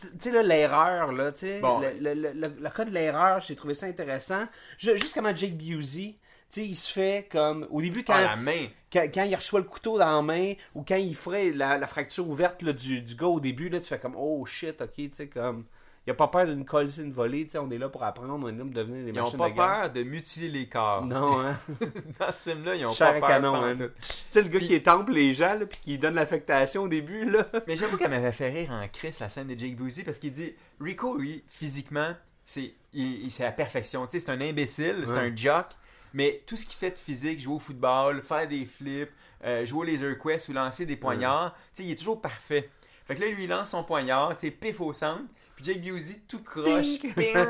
Tu sais, là, l'erreur, là, tu sais. Bon. Le, le, le, le- le cas de l'erreur, j'ai trouvé ça intéressant. Je- juste comment Jake Busey, tu sais, il se fait comme. Au début, quand, Ah, la main! quand, quand il reçoit le couteau dans la main, ou quand il ferait la, la fracture ouverte là, du, du gars au début, là, tu fais comme, oh shit, ok, tu sais, comme. Il a pas peur d'une colle, une volée, tu sais, on est là pour apprendre, on est là pour devenir des Ils machines pas de guerre. peur de mutiler les corps. Non, hein. (laughs) Dans ce film-là, ils ont Chair pas peur. hein. Tu sais, le gars qui étampe les gens, là, puis qui donne l'affectation au début, là. (laughs) Mais j'avoue qu'elle m'avait fait rire en Chris, la scène de Jake Busey, parce qu'il dit Rico, lui, physiquement, c'est il, la perfection. Tu sais, c'est un imbécile, c'est Ouais. un jock, mais tout ce qu'il fait de physique, jouer au football, faire des flips, euh, jouer au laser quest ou lancer des poignards, tu sais, il est toujours parfait. Fait que là, lui, il lance son poignard, tu sais, pif au centre. Puis Jake Busey, tout croche, là,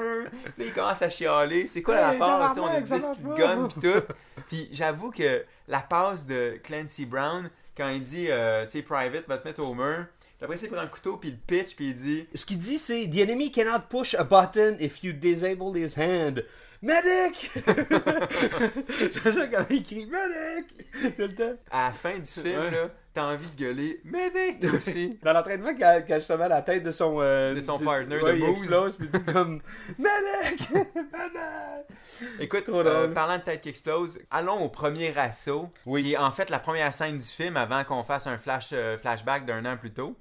il commence à chialer. C'est quoi la Hey, passe? Tu sais, On a tabarnak, une ça petite marche gun pas. pis tout. Puis j'avoue que la passe de Clancy Brown, quand il dit, euh, tu sais, Private va te mettre au mur, puis après, il prend le couteau, puis il pitch, puis il dit Ce qu'il dit, c'est The enemy cannot push a button if you disable his hand. Medic! J'aime ça quand il crie Medic! Tout le temps. à la fin du film, Ouais. là, t'as envie de gueuler Medic, aussi. (laughs) Dans l'entraînement, quand, quand justement la tête de son. euh, De son du- partner ouais, de il explose, puis dit comme (laughs) Medic! (laughs) Medic! Écoute, euh, parlant de tête qui explose, allons au premier assaut, Oui. qui est en fait la première scène du film avant qu'on fasse un flash, euh, flashback d'un an plus tôt.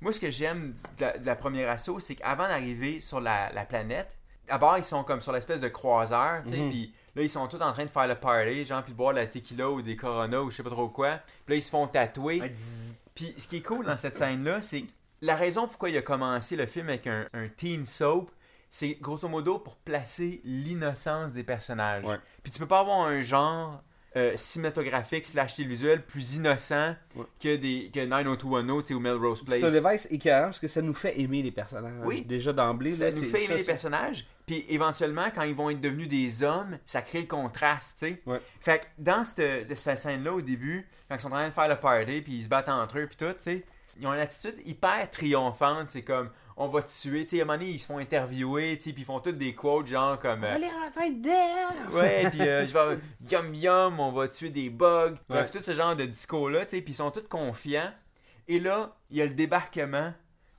Moi, ce que j'aime de la, de la première assaut, c'est qu'avant d'arriver sur la, la planète, d'abord, ils sont comme sur l'espèce de croiseur, tu sais, Mhm. puis là, ils sont tous en train de faire le party, genre, puis de boire de la tequila ou des Corona ou je sais pas trop quoi. Puis là, ils se font tatouer. Puis ce qui est cool dans cette scène-là, c'est la raison pourquoi il a commencé le film avec un, un teen soap, c'est grosso modo pour placer l'innocence des personnages. Puis tu peux pas avoir un genre euh, cinématographique slash télévisuel plus innocent Ouais. que des que 90210 tu sais, ou Melrose Place. C'est un device écœurant parce que ça nous fait aimer les personnages. Oui. Déjà d'emblée, ça là, nous fait aimer ça, les personnages. Puis éventuellement, quand ils vont être devenus des hommes, ça crée le contraste, tu sais. Ouais. Fait que dans cette, scène-là, au début, quand ils sont en train de faire le party, puis ils se battent entre eux, puis tout, tu sais, ils ont une attitude hyper triomphante. C'est comme, on va te tuer, tu sais, à un moment donné, ils se font interviewer, tu sais, puis ils font toutes des quotes, genre comme... euh, On va les rentrer dedans! (laughs) Ouais, puis euh, (laughs) je vais yum yum, on va tuer des bugs. Bref, Ouais. tout ce genre de discours-là, tu sais, puis ils sont tous confiants. Et là, il y a le débarquement,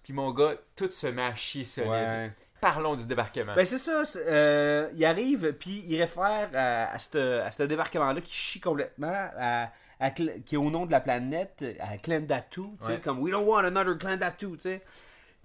puis mon gars, tout se met à chier solide. Ouais. Parlons du débarquement. Ben c'est ça, euh, il arrive, puis il réfère à, à ce à ce débarquement-là qui chie complètement, à, qui est au nom de la planète, à Clendatu, tu sais, Ouais. comme « We don't want another Clendatu », tu sais.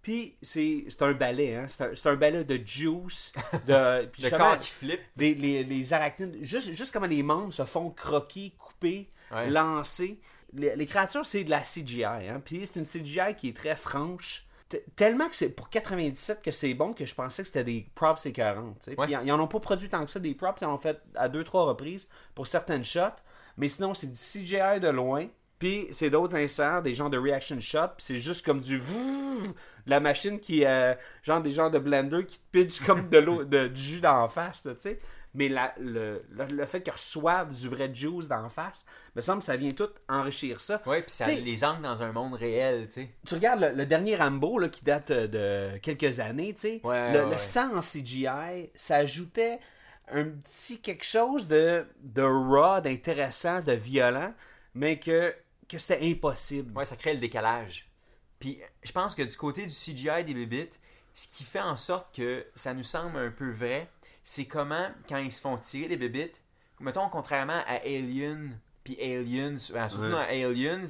Puis c'est c'est un ballet, hein, c'est un, c'est un ballet de juice, de... (laughs) puis le corps qui flippe. les, les, les arachnides, juste, juste comment les membres se font croquer, couper, Ouais. lancer. Les, les créatures, c'est de la CGI. Hein? Puis c'est une CGI qui est très franche. T- tellement que c'est pour 97 que c'est bon que je pensais que c'était des props écœurantes. tu sais. Ouais. Puis ils en ont pas produit tant que ça des props, ils en ont fait à deux trois reprises pour certaines shots. Mais sinon, c'est du CGI de loin. Puis c'est d'autres inserts, des genres de reaction shot. Puis c'est juste comme du la machine qui euh, genre des genres de blender qui te pitch comme de l'eau, de, du jus d'en face, tu sais. Mais la- le, le, le fait qu'ils reçoivent du vrai juice d'en face, me semble que ça vient tout enrichir ça. Ouais, puis ça les ancre dans un monde réel, tu sais. Tu regardes le, le dernier Rambo là, qui date euh, de quelques années, tu sais. Ouais, le, ouais, le sang en CGI, ça ajoutait un petit quelque chose de, de raw, d'intéressant, de violent, mais que, que c'était impossible. Ouais, ça crée le décalage. Puis je pense que du côté du CGI des bébites, ce qui fait en sorte que ça nous semble un peu vrai, c'est comment, quand ils se font tirer les bébites, mettons, contrairement à Alien, puis Aliens, surtout Ouais. dans Aliens,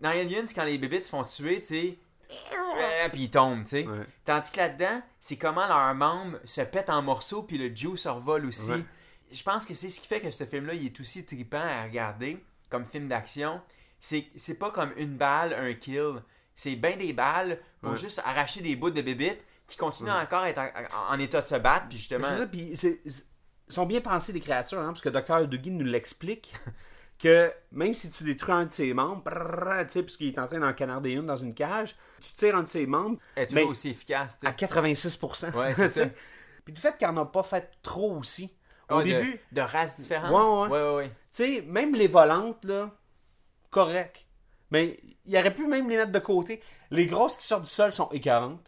dans Aliens, quand les bébites se font tuer, tu sais, euh, puis ils tombent, tu sais. Ouais. Tandis que là-dedans, c'est comment leurs membres se pètent en morceaux, puis le Joe se revole aussi. Ouais. Je pense que c'est ce qui fait que ce film-là, il est aussi trippant à regarder comme film d'action. C'est pas comme une balle, un kill. C'est bien des balles pour Ouais. juste arracher des bouts de bébites qui continuent encore à être en, en état de se battre, puis justement... C'est ça, puis c'est- sont bien pensés les créatures, hein, parce que Dr. Dougie nous l'explique, (laughs) que même si tu détruis un de ses membres, brrr, tu sais, puisqu'il est en train d'en canarder une dans une cage, tu tires un de ses membres Elle est toujours mais aussi efficace, à (laughs) sais. 86%. Ouais, c'est ça. Puis du fait qu'elle n'a pas fait trop aussi, au Ouais, de- début, De, races différentes. Ouais, ouais. ouais, ouais, ouais. tu sais, même les volantes, là, correct. Mais il aurait pu même les mettre de côté. Les grosses qui sortent du sol sont écœurantes.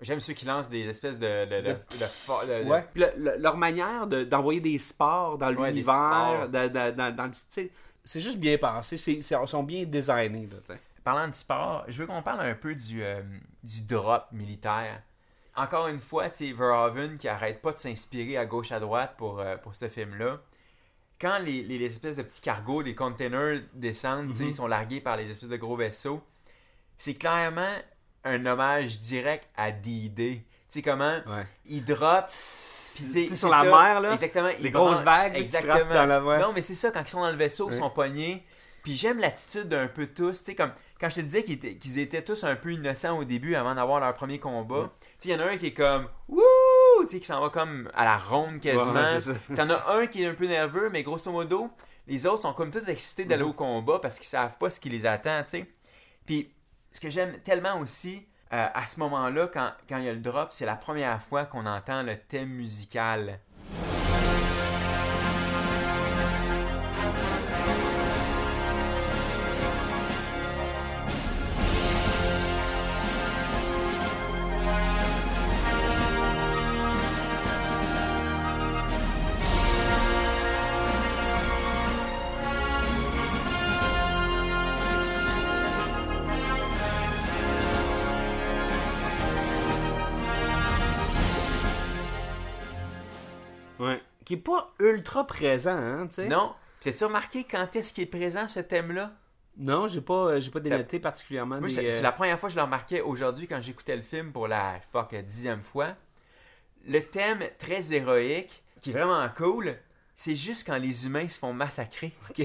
J'aime ceux qui lancent des espèces de... de, de, de fo- de- de- Ouais. Puis le- le- leur manière de- d'envoyer des sports dans Ouais, l'univers, sports. dans, dans- dans- dans le style, c'est juste bien pensé. C'est, c'est- ils sont bien designés. Là. Parlant de sport, je veux qu'on parle un peu du, euh, du drop militaire. Encore une fois, sais, Verhoeven qui arrête pas de s'inspirer à gauche à droite pour, euh, pour ce film-là. Quand les, les- les espèces de petits cargos, les containers descendent, sais, Mhm. ils sont largués par les espèces de gros vaisseaux, c'est clairement un hommage direct à D-Day. Tu sais comment il drop, puis sur la ça, mer, là, exactement, les grosses vagues exactement. dans la mer. Non, mais c'est ça, quand ils sont dans le vaisseau, ils Ouais. sont pognés. Puis j'aime l'attitude d'un peu tous. Tu sais, comme quand je te disais qu'ils étaient, qu'ils étaient tous un peu innocents au début avant d'avoir leur premier combat. Tu sais, il y en a un qui est comme Wouh! Tu sais, qui s'en va comme à la ronde quasiment. Ouais. T'en as un qui est un peu nerveux, mais grosso modo, les autres sont comme tous excités d'aller Mhm. au combat parce qu'ils savent pas ce qui les attend, tu sais. Puis ce que j'aime tellement aussi euh, à ce moment-là, quand, quand il y a le drop, c'est la première fois qu'on entend le thème musical. Ultra présent, hein, tu sais. Non? Puis as-tu remarqué quand est-ce qu'il est présent ce thème-là? Non, j'ai pas, euh, j'ai pas dénoté particulièrement Moi, des, c'est euh, c'est la première fois que je le remarquais aujourd'hui quand j'écoutais le film pour la fuck dixième fois. Le thème très héroïque, qui est vraiment cool, c'est juste quand les humains se font massacrer. (laughs)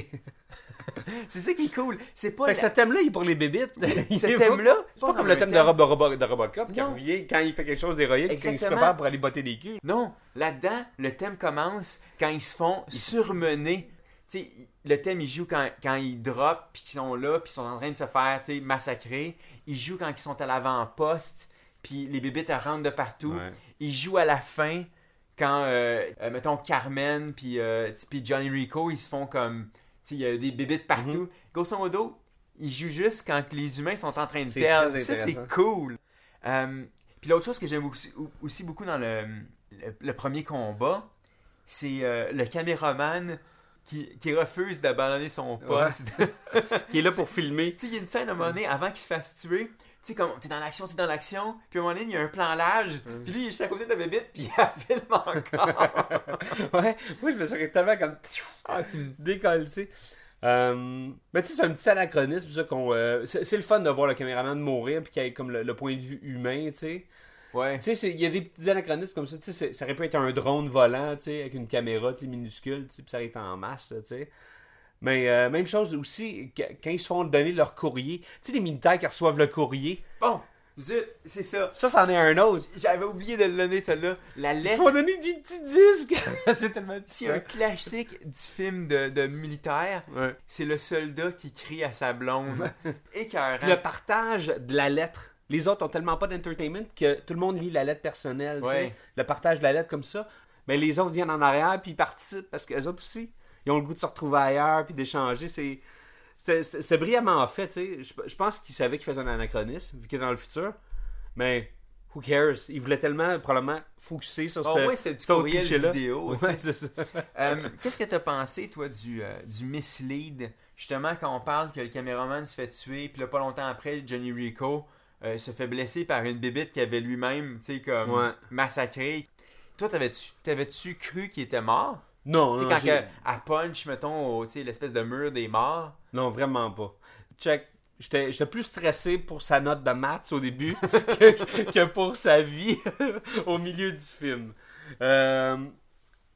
C'est ça qui est cool. C'est pas Fait que ce thème-là, il est pour les bébites. (laughs) Il ce thème-là. C'est pas comme le thème de, Robo- Robo- de Robocop quand il fait quelque chose d'héroïque, quand il se prépare pour aller botter des culs. Non, là-dedans, le thème commence quand ils se font surmener. Tu sais, le thème, il joue quand, quand ils drop, puis qu'ils sont là, puis ils sont en train de se faire massacrer. Il joue quand ils sont à l'avant-poste, puis les bébites rentrent de partout. Ouais. Il joue à la fin, quand, euh, euh, mettons, Carmen, puis euh, puis Johnny Rico, ils se font comme. Il y a des bébites partout. Grosso modo, il joue juste quand les humains sont en train de perdre. Ça, c'est cool. Puis l'autre chose que j'aime aussi, aussi beaucoup dans le, le, le premier combat, c'est le caméraman qui, qui refuse d'abandonner son poste. (laughs) Qui est là pour (laughs) filmer. tu sais, il y a une scène à un moment donné, avant qu'il se fasse tuer, tu sais, comme, t'es dans l'action, t'es dans l'action, puis à un moment donné, il y a un plan large, puis lui, il est juste à côté de la bébite, puis il (laughs) filme encore. (laughs) ouais, moi je me serais tellement comme. Ah, tu me décolles, tu sais. Euh, mais tu sais, c'est un petit anachronisme, ça qu'on. euh, c'est c'est le fun de voir le caméraman mourir, puis qu'il y ait comme le, le point de vue humain, tu sais. ouais. Tu sais, il y a des petits anachronismes comme ça, tu sais, ça aurait pu être un drone volant, tu sais, avec une caméra, tu sais, minuscule, tu sais, puis ça aurait été en masse, tu sais. Mais euh, même chose aussi, quand ils se font donner leur courrier, tu sais, les militaires qui reçoivent le courrier, Bon, zut, c'est ça. ça, c'en est un autre. J'avais oublié de le donner, celle-là. La Ils se lettre. font donner des petits disques. (laughs) J'ai tellement dit C'est un classique du film de, de militaire. Ouais. C'est le soldat qui crie à sa blonde. (laughs) Écœurant. Le partage de la lettre. Les autres ont tellement pas d'entertainment que tout le monde lit la lettre personnelle. tu sais. Ouais. Le partage de la lettre comme ça. Mais les autres viennent en arrière puis ils participent parce qu'eux autres aussi, ils ont le goût de se retrouver ailleurs puis d'échanger. C'est, c'est brillamment fait. tu sais. Je, je pense qu'ils savaient qu'ils faisaient un anachronisme vu qu'ils étaient dans le futur. Mais who cares? Ils voulaient tellement probablement focuser sur Au ce moins, c'est du courriel vidéo. Ouais. (laughs) Euh, Qu'est-ce que tu as pensé, toi, du, euh, du mislead? Justement, quand on parle que le caméraman se fait tuer, puis là, pas longtemps après, Johnny Rico euh, se fait blesser par une bébite qui avait lui-même, tu sais, comme Ouais. massacré. Toi, t'avais-tu cru qu'il était mort? Non, Tu sais, non, quand j'ai- que- elle punch, mettons, au- tu sais, l'espèce de mur des morts. non, vraiment pas. Check. J'étais j'étais plus stressé pour sa note de maths au début (laughs) que, que pour sa vie (laughs) au milieu du film. Euh,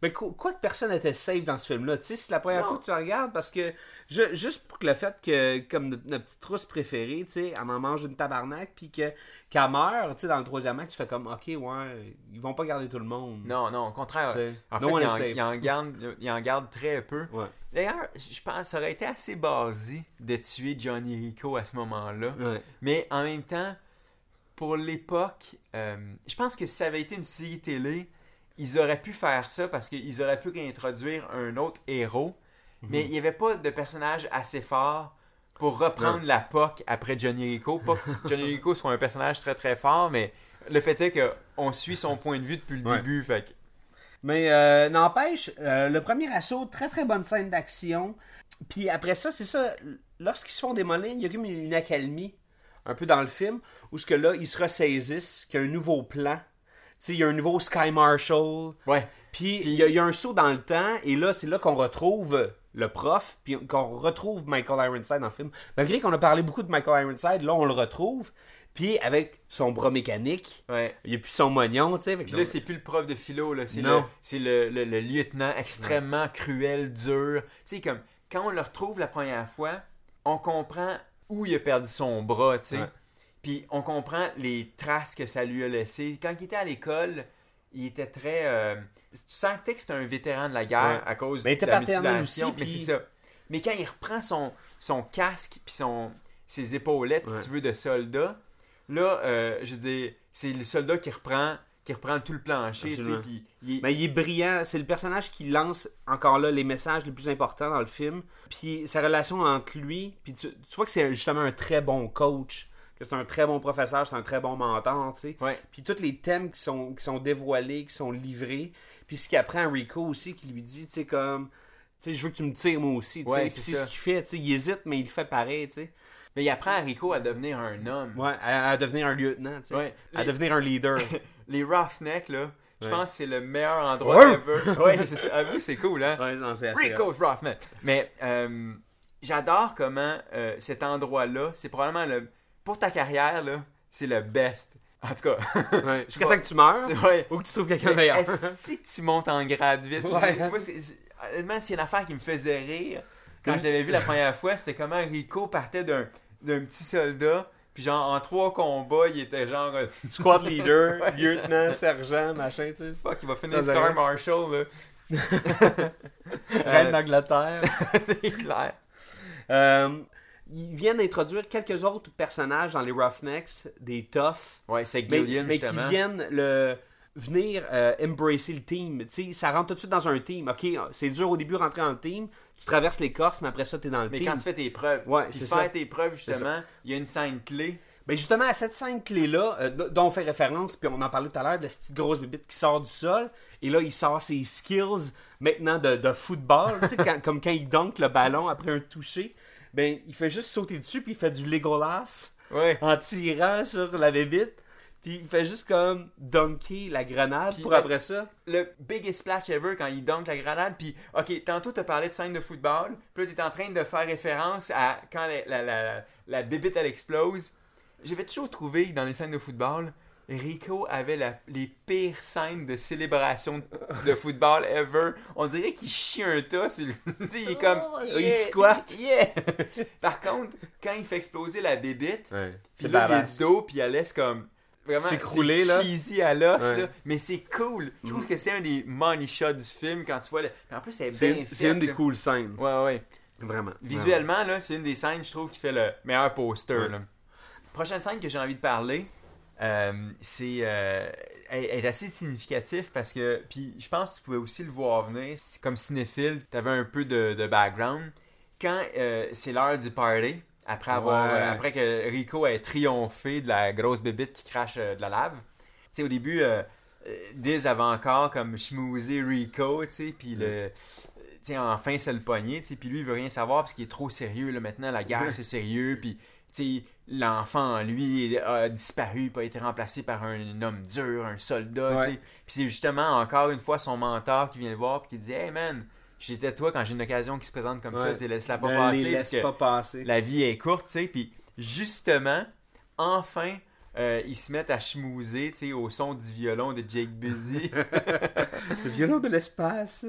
mais quoi, quoi que personne n'était safe dans ce film-là? Tu sais, c'est la première Non. fois que tu regardes parce que je- juste pour que le fait que, comme notre, notre petite trousse préférée, tu sais, elle en mange une tabarnak, puis que qu'elle meurt, tu sais, dans le troisième acte, tu fais comme, ok, ouais, ils vont pas garder tout le monde. Non, non, au contraire. En no fait, one il is en, il en garde, il en garde très peu. Ouais. D'ailleurs, je pense que ça aurait été assez basé de tuer Johnny Rico à ce moment-là. Ouais. Mais en même temps, pour l'époque, euh, je pense que si ça avait été une série télé, ils auraient pu faire ça parce qu'ils auraient pu réintroduire un autre héros. Mais il n'y avait pas de personnage assez fort pour reprendre la POC après Johnny Rico. Pas que (laughs) Johnny Rico soit un personnage très très fort, mais le fait est qu'on suit son point de vue depuis le Ouais. début. Fait que- Mais euh, n'empêche, euh, le premier assaut, très très bonne scène d'action. Puis après ça, c'est ça, lorsqu'ils se font démolir, il y a comme une accalmie, un peu dans le film, où ce que là, ils se ressaisissent, qu'il y a un nouveau plan. Sais, il y a un nouveau Sky Marshal. Ouais. Puis il y, y a un saut dans le temps, et là, c'est là qu'on retrouve le prof, puis qu'on retrouve Michael Ironside dans le film. Malgré qu'on a parlé beaucoup de Michael Ironside, là, on le retrouve. Puis avec son bras mécanique, Ouais. il n'y a plus son mognon, tu sais. Puis là, c'est plus le prof de philo, là. C'est, Non. le, c'est le, le- le lieutenant extrêmement cruel, dur. Tu sais, comme quand on le retrouve la première fois, on comprend où il a perdu son bras, tu sais. Ouais. Puis on comprend les traces que ça lui a laissées. Quand il était à l'école, il était très. euh, tu sentais que c'était un vétéran de la guerre Ouais. à cause Mais de la mutilation. aussi, Mais puis- c'est ça. Mais quand il reprend son, son casque puis son, ses épaulettes, Ouais. si tu veux, de soldat, là, euh, je dire, c'est le soldat qui reprend, qui reprend tout le plancher, tu sais, Absolument. puis il est- Mais il est brillant. C'est le personnage qui lance encore là les messages les plus importants dans le film. Puis sa relation entre lui. Puis tu, tu vois que c'est justement un très bon coach. Que c'est un très bon professeur, c'est un très bon mentor, tu sais. Ouais. Puis tous les thèmes qui sont, qui sont dévoilés, qui sont livrés. Puis ce qu'il apprend à Rico aussi, qui lui dit, tu sais, comme. Tu sais, je veux que tu me tires moi aussi, tu sais. Ouais, Puis c'est ce qu'il fait, tu sais. Il hésite, mais il le fait pareil, tu sais. Mais il apprend à Rico à devenir un homme. Ouais, à, à devenir un lieutenant, tu sais. Ouais. À Les- devenir un leader. (laughs) Les Roughnecks, là, je pense que c'est le meilleur endroit ever. (laughs) ouais, c'est ça. Avoue, c'est cool, hein? ouais, non, c'est. Rico's Roughneck. Mais euh, j'adore comment euh, cet endroit-là, c'est probablement le. Pour ta carrière, là, c'est le best. En tout cas. (laughs) Ouais. Jusqu'à temps que tu meurs. ouais. Ou que tu trouves quelqu'un meilleur. Est-ce (laughs) que tu montes en grade vite? Ouais. Moi, c'est- honnêtement, c'est une affaire qui me faisait rire. Quand je l'avais vu la première fois, c'était comment Rico partait d'un, d'un petit soldat. Puis genre, en trois combats, il était genre... euh, (laughs) Squad leader, Ouais. lieutenant, sergent, machin, tu sais. Fuck, il va finir Ça, Scar ça- Marshall, là. Reine d'Angleterre. c'est clair. Euh, ils viennent d'introduire quelques autres personnages dans les Roughnecks, des toughs, Ouais, c'est mais, Gillian, mais qui justement. viennent le venir euh, embrasser le team. Tu sais, ça rentre tout de suite dans un team. Ok, c'est dur au début de rentrer dans le team. Tu traverses les Corses, mais après ça, t'es dans le Mais team. quand tu fais tes preuves, Ouais, c'est faire ça. tes preuves, justement, il y a une scène clé. Ben justement, à cette scène clé-là, euh, dont on fait référence, puis on en parlait tout à l'heure, de cette petite grosse bébite qui sort du sol, et là, il sort ses skills maintenant de, de football, tu (laughs) quand- comme quand il dunk le ballon après un toucher, ben il fait juste sauter dessus, puis il fait du Legolas Ouais. en tirant sur la bébite, puis il fait juste comme dunker la grenade Puis, pour ben, après ça. Le biggest splash ever quand il dunk la grenade. Puis, ok, tantôt t'as parlé de scène de football. Puis là, t'es en train de faire référence à quand la, la, la, la bébite elle explose. J'avais toujours trouvé dans les scènes de football, Rico avait la- les pires scènes de célébration de football ever. On dirait qu'il chie un tas. sur le- (laughs) il est comme. Il squatte. (laughs) Yeah! (laughs) Par contre, quand il fait exploser la bébite, Ouais, c'est là, il est dos, puis elle laisse comme. Vraiment, S'écrouler, c'est là. cheesy à l'os, Ouais. là. Mais c'est cool. Je trouve que c'est un des money shots du film quand tu vois. Le... En plus, c'est C'est bien une, fait. c'est une des cool scènes. Ouais, ouais. Vraiment. Visuellement, là, c'est une des scènes, je trouve, qui fait le meilleur poster. Ouais. là. Prochaine scène que j'ai envie de parler, euh, c'est euh, elle, elle est assez significatif parce que, puis je pense que tu pouvais aussi le voir venir, C'est comme cinéphile, t'avais un peu de, de background. Quand euh, c'est l'heure du party, après avoir, Ouais. euh, après que Rico ait triomphé de la grosse bébite qui crache de la lave, tu sais, au début, Diz avait encore comme schmoozé Rico, tu sais, puis le... Tu tu sais, enfin se le pogner, tu sais, puis lui il veut rien savoir parce qu'il est trop sérieux là maintenant la guerre c'est sérieux puis tu sais l'enfant en lui a disparu, pas été remplacé par un homme dur, un soldat, Ouais. Puis c'est justement encore une fois son mentor qui vient le voir puis qui dit "Hey man, j'étais toi quand j'ai une occasion qui se présente comme ça, Ouais. laisse-la pas passer laisse pas la vie est courte, tu sais, puis justement, enfin, euh, ils se mettent à sais, au son du violon de Jake Busy. (laughs) Le violon de l'espace.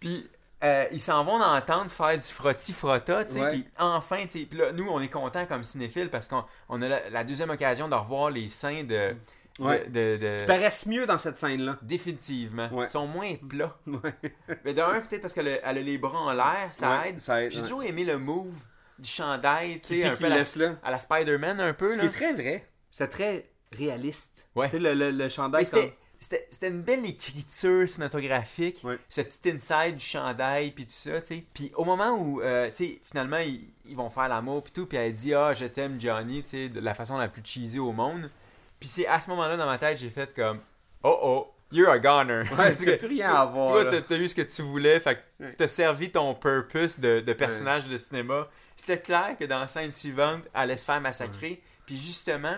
puis euh, ils s'en vont d'entendre faire du frotti-frotta, tu sais, Ouais. puis enfin, tu sais, puis là, nous, on est contents comme cinéphiles parce qu'on on a la, la deuxième occasion de revoir les seins de... de- Ouais. de- de- Ils paraissent mieux dans cette scène-là. Définitivement. Ouais. Ils sont moins plats. (laughs) Mais d'un, peut-être parce qu'elle a, les bras en l'air, ça aide. J'ai toujours aimé le move du chandail, tu sais, un peu à la, là. à la Spider-Man, un peu. Ce là. qui est très vrai. C'est très réaliste. Ouais. Tu sais, le, le, le chandail Mais c'était, une belle écriture cinématographique. Ce petit inside du chandail, puis tout ça, tu sais. Puis au moment où, euh, tu sais, finalement, ils, ils vont faire l'amour, puis tout, puis elle dit « Ah, je t'aime, Johnny », tu sais, de la façon la plus cheesy au monde. Puis c'est à ce moment-là, dans ma tête, j'ai fait comme « Oh oh, you're a goner Ouais, Tu (laughs) n'as plus rien à voir. Toi, t'as, eu ce que tu voulais, fait que t'as servi ton purpose de, de personnage de cinéma. C'était clair que dans la scène suivante, elle allait se faire massacrer. Puis justement,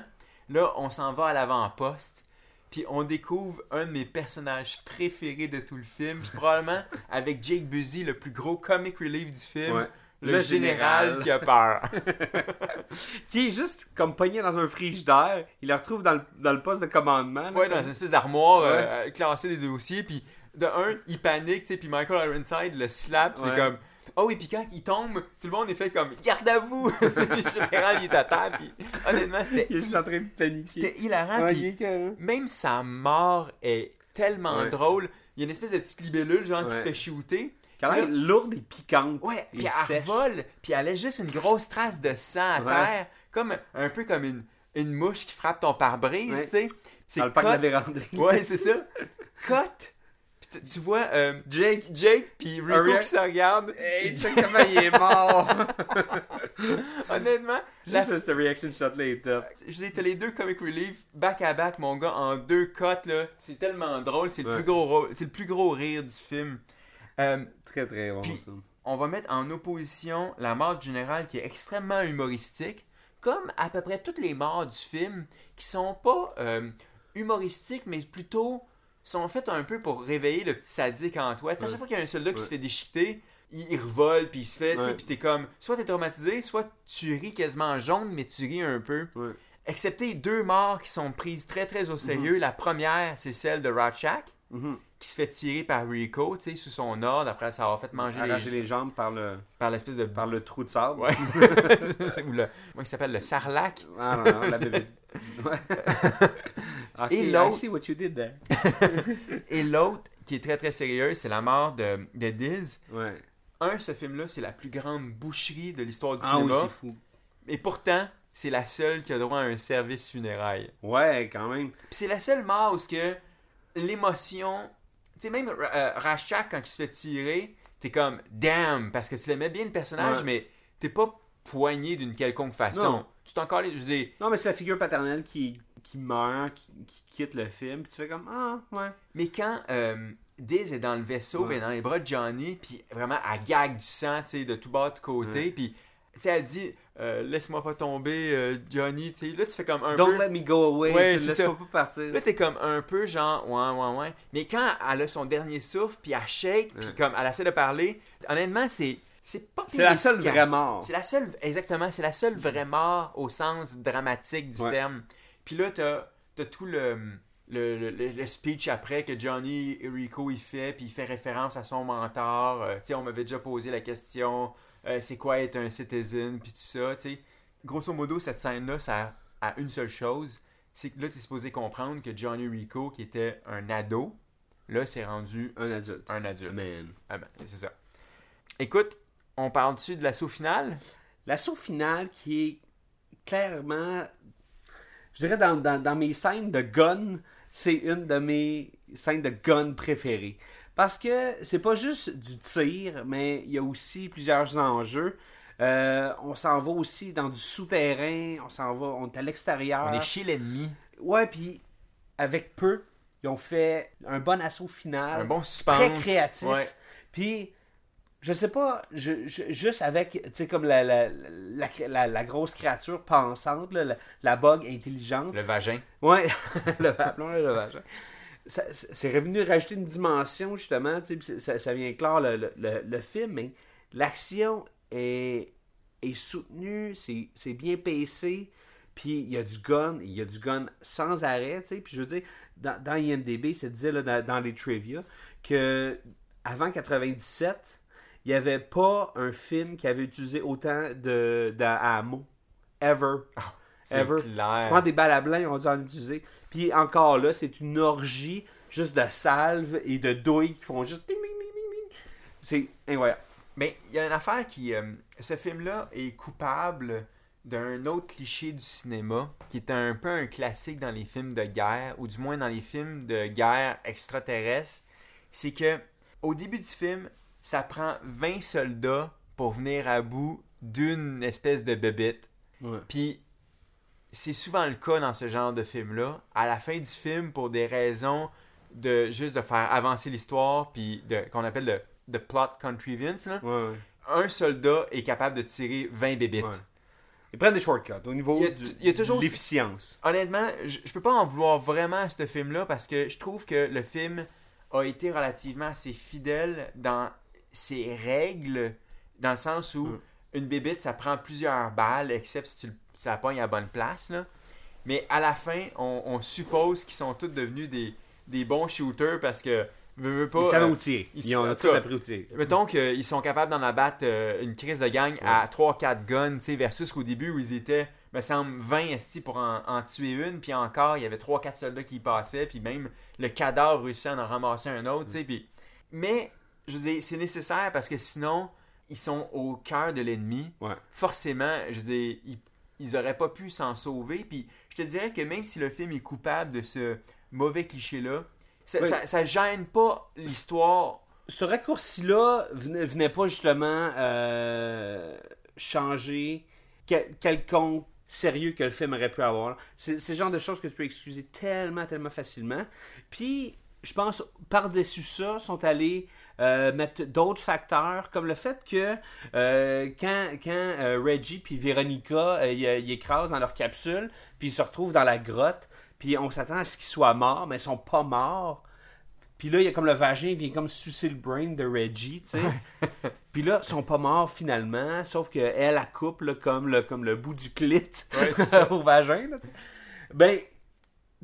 là, on s'en va à l'avant-poste. Puis on découvre un de mes personnages préférés de tout le film. Puis probablement, avec Jake Busy, le plus gros comic relief du film. Ouais. Le, Le général, général. qui a peur. (laughs) (laughs) Qui est juste comme pogné dans un frigidaire. Il le retrouve dans le, dans le poste de commandement. là, ouais, dans une espèce d'armoire Ouais. euh, classée des dossiers. Puis de un, il panique, tu sais. Puis Michael Ironside le slap. C'est comme. Oh oui, puis quand il tombe, tout le monde est fait comme garde à vous. (laughs) le général, il est à terre. Puis honnêtement, c'était Il est juste en train de paniquer. c'était hilarant. Ouais, puis que- même sa mort est tellement Ouais. drôle. Il y a une espèce de petite libellule, genre, qui se fait shooter. Quand même lourde et piquante. Ouais, puis elle sèche. vole, puis elle laisse juste une grosse trace de sang à Ouais. terre, comme un peu comme une, une mouche qui frappe ton pare-brise, Ouais. tu sais. C'est Dans le parc de la véranderie. Ouais, c'est ça. Cut. Tu vois euh, Jake. Jake puis Rico Ariel. qui se regardent. Hey, check comment il est mort. (laughs) Honnêtement, la- Juste ce reaction shot là est top. je dis, t'as les deux comic relief back à back, mon gars, en deux cuts là. C'est tellement drôle, c'est le plus gros, ro- c'est le plus gros rire du film. Euh, Très très bon ça. on va mettre en opposition la mort du général qui est extrêmement humoristique, comme à peu près toutes les morts du film qui sont pas euh, humoristiques, mais plutôt sont faites un peu pour réveiller le petit sadique en toi. Tu sais, à chaque fois qu'il y a un soldat qui se fait déchiqueter, il, revole, puis il se fait, tu sais, puis t'es comme, soit t'es traumatisé, soit tu ris quasiment jaune, mais tu ris un peu. Excepté deux morts qui sont prises très très au sérieux. La première, c'est celle de Ratchak, Mhm. qui se fait tirer par Rico, tu sais, sous son ordre, après ça avoir fait manger les, jambes par le, par l'espèce de par le trou de sable. Ouais. (laughs) (laughs) Ou le, moi, qui s'appelle le sarlac. Ah non, non, la bébé. (laughs) Et I l'autre- see what you did there. (laughs) Et l'autre, qui est très très sérieux, c'est la mort de, de Diz. Ouais. Un, ce film-là, c'est la plus grande boucherie de l'histoire du Ah oui, cinéma. c'est fou. et pourtant, c'est la seule qui a droit à un service funéraire. Ouais, quand même. Puis c'est la seule mort où que l'émotion... Tu sais, même euh, Rashak, quand il se fait tirer, t'es comme « damn », parce que tu l'aimais bien le personnage, Ouais. mais t'es pas poigné d'une quelconque façon. Non. Tu t'en encore... Je dis, Non, mais c'est la figure paternelle qui, qui meurt, qui, qui quitte le film, puis tu fais comme Ah, ouais. Mais quand euh, Diz est dans le vaisseau, Ouais. ben, dans les bras de Johnny, puis vraiment, elle gague du sang, tu sais, de tout bas, de côté, Ouais. puis, tu sais, elle dit, euh, laisse-moi pas tomber, euh, Johnny, tu sais, là, tu fais comme un Don't peu... let me go away. Ouais, tu c'est laisse ça. pas partir. Là, t'es comme un peu genre, ouais, ouais, ouais. Mais quand elle a son dernier souffle, puis elle shake, puis Ouais. comme elle essaie de parler, honnêtement, c'est... C'est pas C'est la seule vraie mort. C'est la seule, exactement, c'est la seule vraie mort au sens dramatique du Ouais. terme. Puis là, t'as as tout le, le, le- le- speech après que Johnny Rico il fait, puis il fait référence à son mentor. Euh, tu sais, on m'avait déjà posé la question, euh, c'est quoi être un citizen, puis tout ça, tu sais. Grosso modo, cette scène-là, ça a a une seule chose, c'est que là, t'es supposé comprendre que Johnny Rico, qui était un ado, là, c'est rendu Un adulte. un adulte. Man. Ah ben, c'est ça. Écoute, on parle dessus de l'assaut final? L'assaut final qui est clairement, je dirais dans, dans, dans mes scènes de gun, c'est une de mes scènes de gun préférées. Parce que c'est pas juste du tir, mais il y a aussi plusieurs enjeux. Euh, on s'en va aussi dans du souterrain, on s'en va, on est à l'extérieur. On est chez l'ennemi. Ouais, puis avec peu, ils ont fait un bon assaut final. Un bon suspense. très créatif. Puis je sais pas, je, je- juste avec, tu sais, comme la, la, la, la- la grosse créature pensante, là, la, bug intelligente. Le vagin. Ouais, (laughs) le le vagin. C'est revenu rajouter une dimension, justement, tu sais, puis c'est- ça, ça vient clore le, le, le- le film, mais l'action est, est soutenue, c'est c'est bien pacé, puis il y a du gun, il y a du gun sans arrêt, tu sais, puis je veux dire, dans, dans IMDB, ça disait là, dans, dans les trivia que avant 97, il n'y avait pas un film qui avait utilisé autant de, de. Ever. C'est Ever. clair. Prends des ils ont dû en utiliser. Puis encore là, c'est une orgie juste de salves et de douilles qui font juste. C'est incroyable. Mais il y a une affaire qui. euh, ce film-là est coupable d'un autre cliché du cinéma, qui est un peu un classique dans les films de guerre, ou du moins dans les films de guerre extraterrestre. C'est que, au début du film, ça prend 20 soldats pour venir à bout d'une espèce de bébite. Ouais. Puis, c'est souvent le cas dans ce genre de film-là. À la fin du film, pour des raisons de juste de faire avancer l'histoire, puis de, qu'on appelle le, plot contrivance, là, Ouais, ouais. un soldat est capable de tirer 20 bébites. Ils prennent des shortcuts au niveau de l'efficience. Honnêtement, je, je peux pas en vouloir vraiment à ce film-là parce que je trouve que le film a été relativement assez fidèle dans ses règles, dans le sens où Mm. une bébite, ça prend plusieurs balles, except si tu la pognes à la bonne place. Là. Mais à la fin, on, on suppose qu'ils sont tous devenus des, des bons shooters parce que, veux, veux pas, Ils savaient euh, où tirer. ils- Ils ont tout appris où tirer. Mettons qu'ils sont capables d'en abattre euh, une crise de gang à 3-4 guns, versus qu'au début où ils étaient, me semble, 20 esti pour en, en tuer une, puis encore, il y avait 3-4 soldats qui y passaient, puis même le cadavre réussit à en ramasser un autre, tu sais, puis... Mais, je veux dire, c'est nécessaire parce que sinon, ils sont au cœur de l'ennemi. Ouais. Forcément, je veux dire, ils, ils auraient pas pu s'en sauver, puis je te dirais que même si le film est coupable de ce mauvais cliché-là, ça, Oui. ça, ça gêne pas l'histoire ce raccourci-là venait, venait pas justement euh, changer quel- quelconque sérieux que le film aurait pu avoir. C'est c'est le genre de choses que tu peux excuser tellement, tellement facilement. Puis, je pense, par-dessus ça, sont allés euh, mettre d'autres facteurs, comme le fait que euh, quand, quand euh, Reggie puis Véronica, euh, ils, écrasent dans leur capsule, puis ils se retrouvent dans la grotte, puis on s'attend à ce qu'ils soient morts, mais ils sont pas morts. Puis là, il y a comme le vagin, il vient comme sucer le brain de Reggie, tu sais. Puis là, ils sont pas morts finalement, sauf qu'elle, elle coupe là, comme, le, comme le bout du clit Ouais, (laughs) au vagin. Là, ben,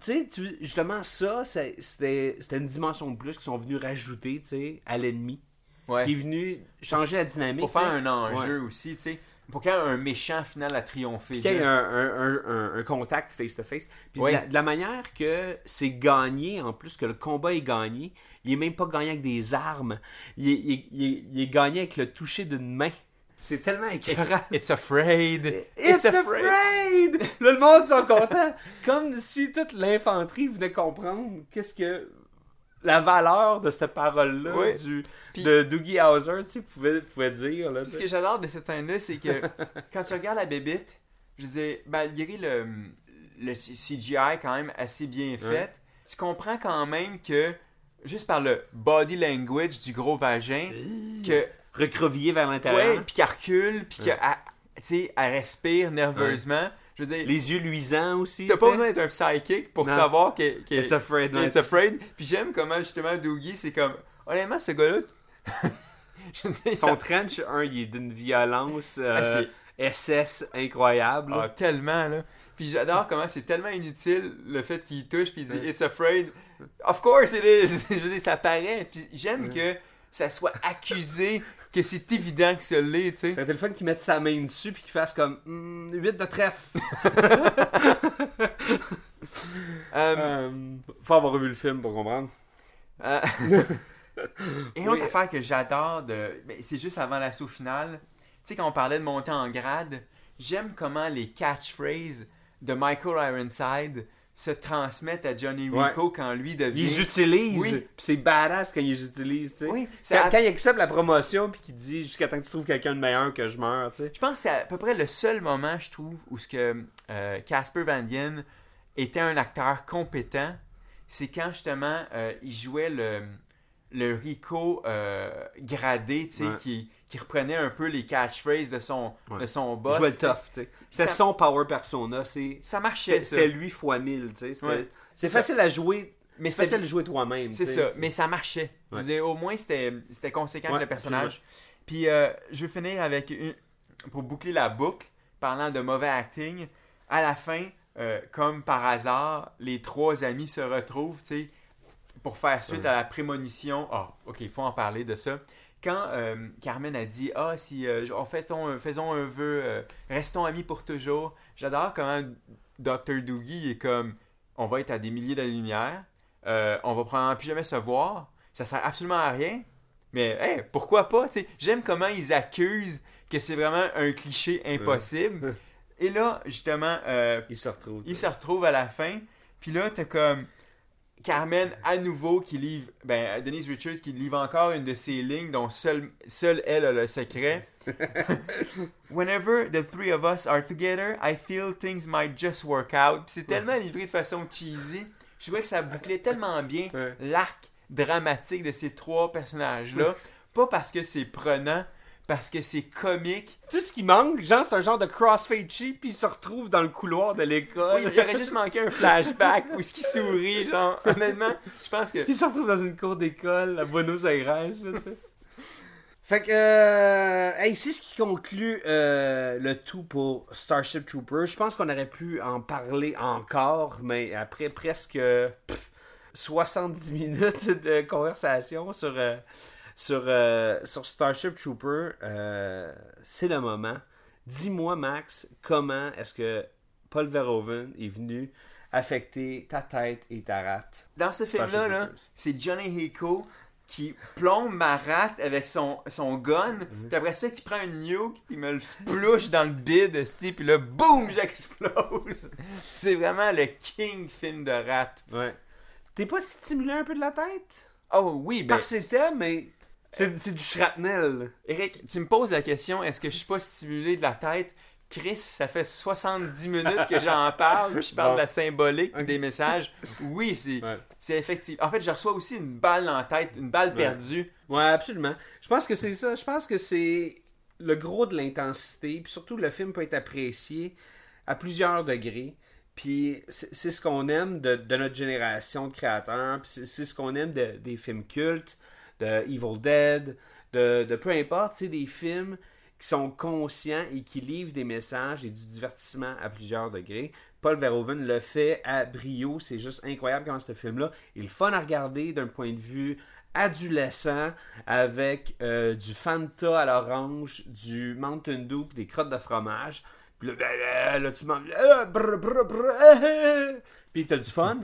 tu sais, justement, ça, c'était une dimension de plus qu'ils sont venus rajouter, tu sais, à l'ennemi. Ouais. Qui est venu changer la dynamique. pour faire un enjeu Ouais. aussi, tu sais. Pour qu'il y ait un méchant final à triompher. Puis qu'il y ait un, un- un- un- un contact face-to-face. Puis Oui. de, la, de la manière que c'est gagné, en plus que le combat est gagné, il est même pas gagné avec des armes. Il est, il est- il est- il est gagné avec le toucher d'une main. C'est tellement écœurant. It's afraid. It's, afraid! Là, le monde sont contents. Comme si toute l'infanterie venait comprendre qu'est-ce que la valeur de cette parole-là Oui. du, Puis- de Doogie Howser, tu sais, pouvait, pouvait dire. Là, Ce que j'adore de cette scène-là, c'est que (laughs) quand tu regardes la bébite, je disais, malgré le, le CGI quand même assez bien fait, Ouais. tu comprends quand même que, juste par le body language du gros vagin, que, Recrovier vers l'intérieur. ouais, puis qu'elle recule, puis qu'elle, respire nerveusement. Je veux dire, Les yeux luisants aussi. t'as pas besoin d'être un psychic pour Non. savoir que, que- It's afraid. non. It's afraid. Puis j'aime comment justement Doogie, c'est comme, honnêtement, ce gars-là, (laughs) je veux dire, Son ça- trench, un, il est d'une violence euh, Ah, SS incroyable. Ah, tellement, là. Puis j'adore (laughs) comment c'est tellement inutile le fait qu'il touche puis il dit. It's afraid. Of course it is. (laughs) Je veux dire, ça paraît. Puis j'aime que ça soit accusé que c'est évident que ça l'est, tu C'est sais. le téléphone qui mette sa main dessus puis qu'il fasse comme 8 de trèfle. (laughs) (laughs) Euh, Euh, faut avoir revu le film pour comprendre. euh, (laughs) Et une Oui. autre affaire que j'adore, de... ben, c'est juste avant l'assaut final. Tu sais, quand on parlait de monter en grade, j'aime comment les catchphrases de Michael Ironside se transmettent à Johnny Ouais. Rico quand lui devient. Ils utilisent. Oui. Puis c'est badass quand ils les utilisent, tu sais. Oui, Quand, il accepte la promotion puis qu'il dit jusqu'à temps que tu trouves quelqu'un de meilleur que je meurs, tu sais. Je pense que c'est à peu près le seul moment, je trouve, où ce que euh, Casper Van Dien était un acteur compétent, c'est quand justement euh, il jouait le, le Rico euh, gradé, tu sais, Ouais. qui, qui reprenait un peu les catchphrases de son, Ouais. de son boss. jouait le tough, tu sais. C'était son power persona. Ça marchait, c'était, ça. c'était lui fois mille, tu sais. Ouais. C'est facile à jouer. Mais c'est facile de jouer toi-même. C'est ça, mais ça marchait. Ouais. dire, au moins, c'était conséquent avec le personnage. Puis, euh, je vais finir avec une... Pour boucler la boucle, parlant de mauvais acting, à la fin, euh, comme par hasard, les trois amis se retrouvent, tu sais, pour faire suite à la prémonition. Ah, ok, il faut en parler de ça. Quand euh, Carmen a dit Ah, si euh, on faisons, faisons un vœu, euh, restons amis pour toujours, j'adore comment Dr. Doogie est comme On va être à des milliers d'années-lumière, euh, on va probablement plus jamais se voir, ça sert absolument à rien, mais hey, pourquoi pas, tu sais, j'aime comment ils accusent que c'est vraiment un cliché impossible. Et là, justement, euh, Il se retrouve. ils se retrouvent à la fin. Puis là, t'as comme Carmen à nouveau qui livre, ben Denise Richards qui livre encore une de ses lignes dont seule seule elle a le secret. (laughs) Whenever the three of us are together, I feel things might just work out. C'est tellement livré de façon cheesy. Je trouvais que ça bouclait tellement bien l'arc dramatique de ces trois personnages-là. Pas parce que c'est prenant, parce que c'est comique. Tout ce qui manque, genre, c'est un genre de crossfade cheap, puis il se retrouve dans le couloir de l'école. Oui, il aurait juste manqué un flashback où ce qui sourit, genre, honnêtement, je pense que... Puis il se retrouve dans une cour d'école à Buenos Aires, là. Fait que, euh, hey, c'est ce qui conclut euh, le tout pour Starship Troopers. Je pense qu'on aurait pu en parler encore, mais après presque pff, 70 minutes de conversation sur, euh, sur, euh, sur Starship Trooper, euh, c'est le moment. Dis-moi, Max, comment est-ce que Paul Verhoeven est venu affecter ta tête et ta rate? Dans ce film-là, là, c'est Johnny Hiko qui plombe ma rate avec son, son gun, Mhm. puis après ça, qui prend une nuke, puis me le splouche dans le bide, puis là, boum, j'explose. (laughs) C'est vraiment le king film de rate. Ouais. T'es pas stimulé un peu de la tête? Oh oui, ben, Par ses thèmes, mais c'est du shrapnel. Eric, tu me poses la question, est-ce que je suis pas stimulé de la tête? Chris, ça fait 70 minutes que j'en parle, puis je parle Bon. de la symbolique des messages. Oui, c'est Ouais. effectif. En fait, je reçois aussi une balle dans la tête, une balle perdue. Ouais, absolument. Je pense que c'est ça. Je pense que c'est le gros de l'intensité. Puis surtout, le film peut être apprécié à plusieurs degrés. Puis c'est ce qu'on aime de, de notre génération de créateurs. Puis c'est c'est ce qu'on aime de- des films cultes, de Evil Dead, de, peu importe, c'est des films qui sont conscients et qui livrent des messages et du divertissement à plusieurs degrés. Paul Verhoeven le fait à brio. C'est juste incroyable comment ce film-là est le fun à regarder d'un point de vue adolescent avec euh, du Fanta à l'orange, du Mountain Dew des crottes de fromage. Puis là, là, là, tu manges. brr, euh, euh. Puis t'as du fun.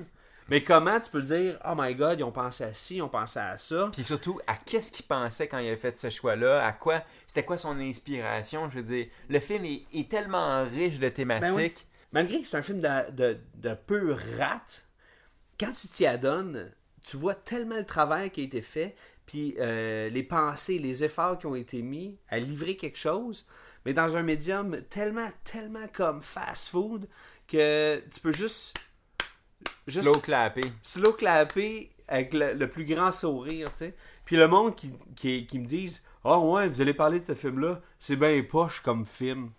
Mais comment tu peux dire, oh my god, ils ont pensé à ci, ils ont pensé à ça? Puis surtout, à qu'est-ce qu'il pensait quand il a fait ce choix-là? À quoi? C'était quoi son inspiration? Je veux dire, le film est, est tellement riche de thématiques. Ben oui. Malgré que c'est un film de, de, de peu rate, quand tu t'y adonnes, tu vois tellement le travail qui a été fait, puis euh, les pensées, les efforts qui ont été mis à livrer quelque chose, mais dans un médium tellement, tellement comme fast-food que tu peux juste. Juste Slow clapper. slow clapper avec le, le plus grand sourire, tu sais. Puis le monde qui, qui, qui me disent Ah ouais, vous allez parler de ce film-là, c'est bien poche comme film.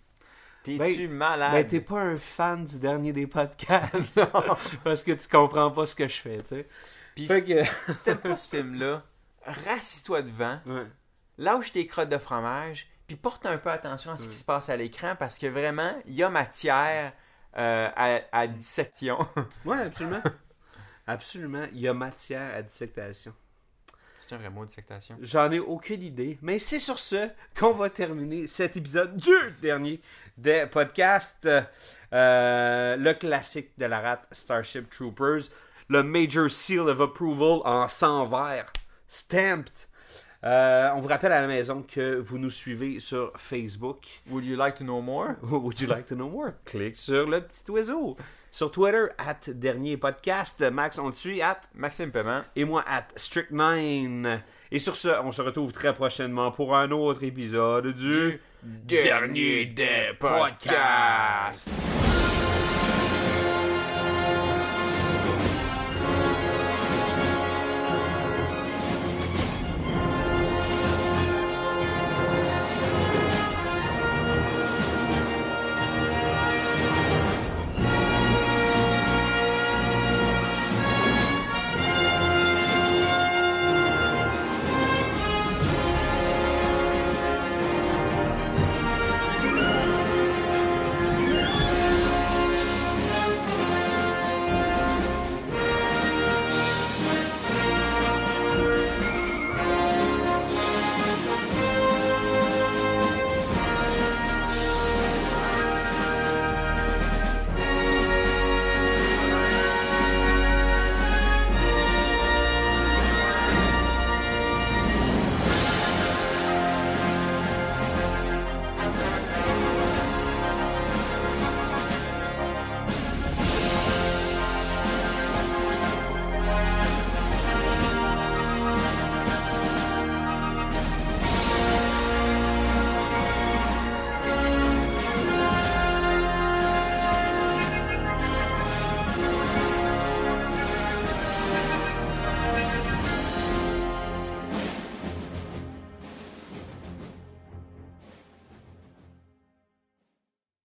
T'es-tu Ben- malade? Ben, t'es pas un fan du dernier des podcasts. (laughs) parce que tu comprends pas ce que je fais, tu sais. Puis que- si t'aimes pas ce film-là, rassis-toi devant, Ouais. lâche tes crottes de fromage, puis porte un peu attention à ce qui se passe à l'écran parce que vraiment, il y a matière euh, à, à dissection. (laughs) Ouais, absolument. absolument. Il y a matière à dissectation. C'est un vrai mot, dissectation. J'en ai aucune idée. Mais c'est sur ce qu'on va terminer cet épisode du dernier des podcasts. Euh, le classique de la rate Starship Troopers. Le Major Seal of Approval en sang vert. Stamped. Euh, on vous rappelle à la maison que vous nous suivez sur Facebook. Would you like to know more? (laughs) Would you like to know more? Clique sur le petit oiseau. Sur Twitter, at dernier podcast. Max, on te suit, at Maxime Paiement. et moi, at Strict9. Et sur ce, on se retrouve très prochainement pour un autre épisode du, Dernier des podcasts.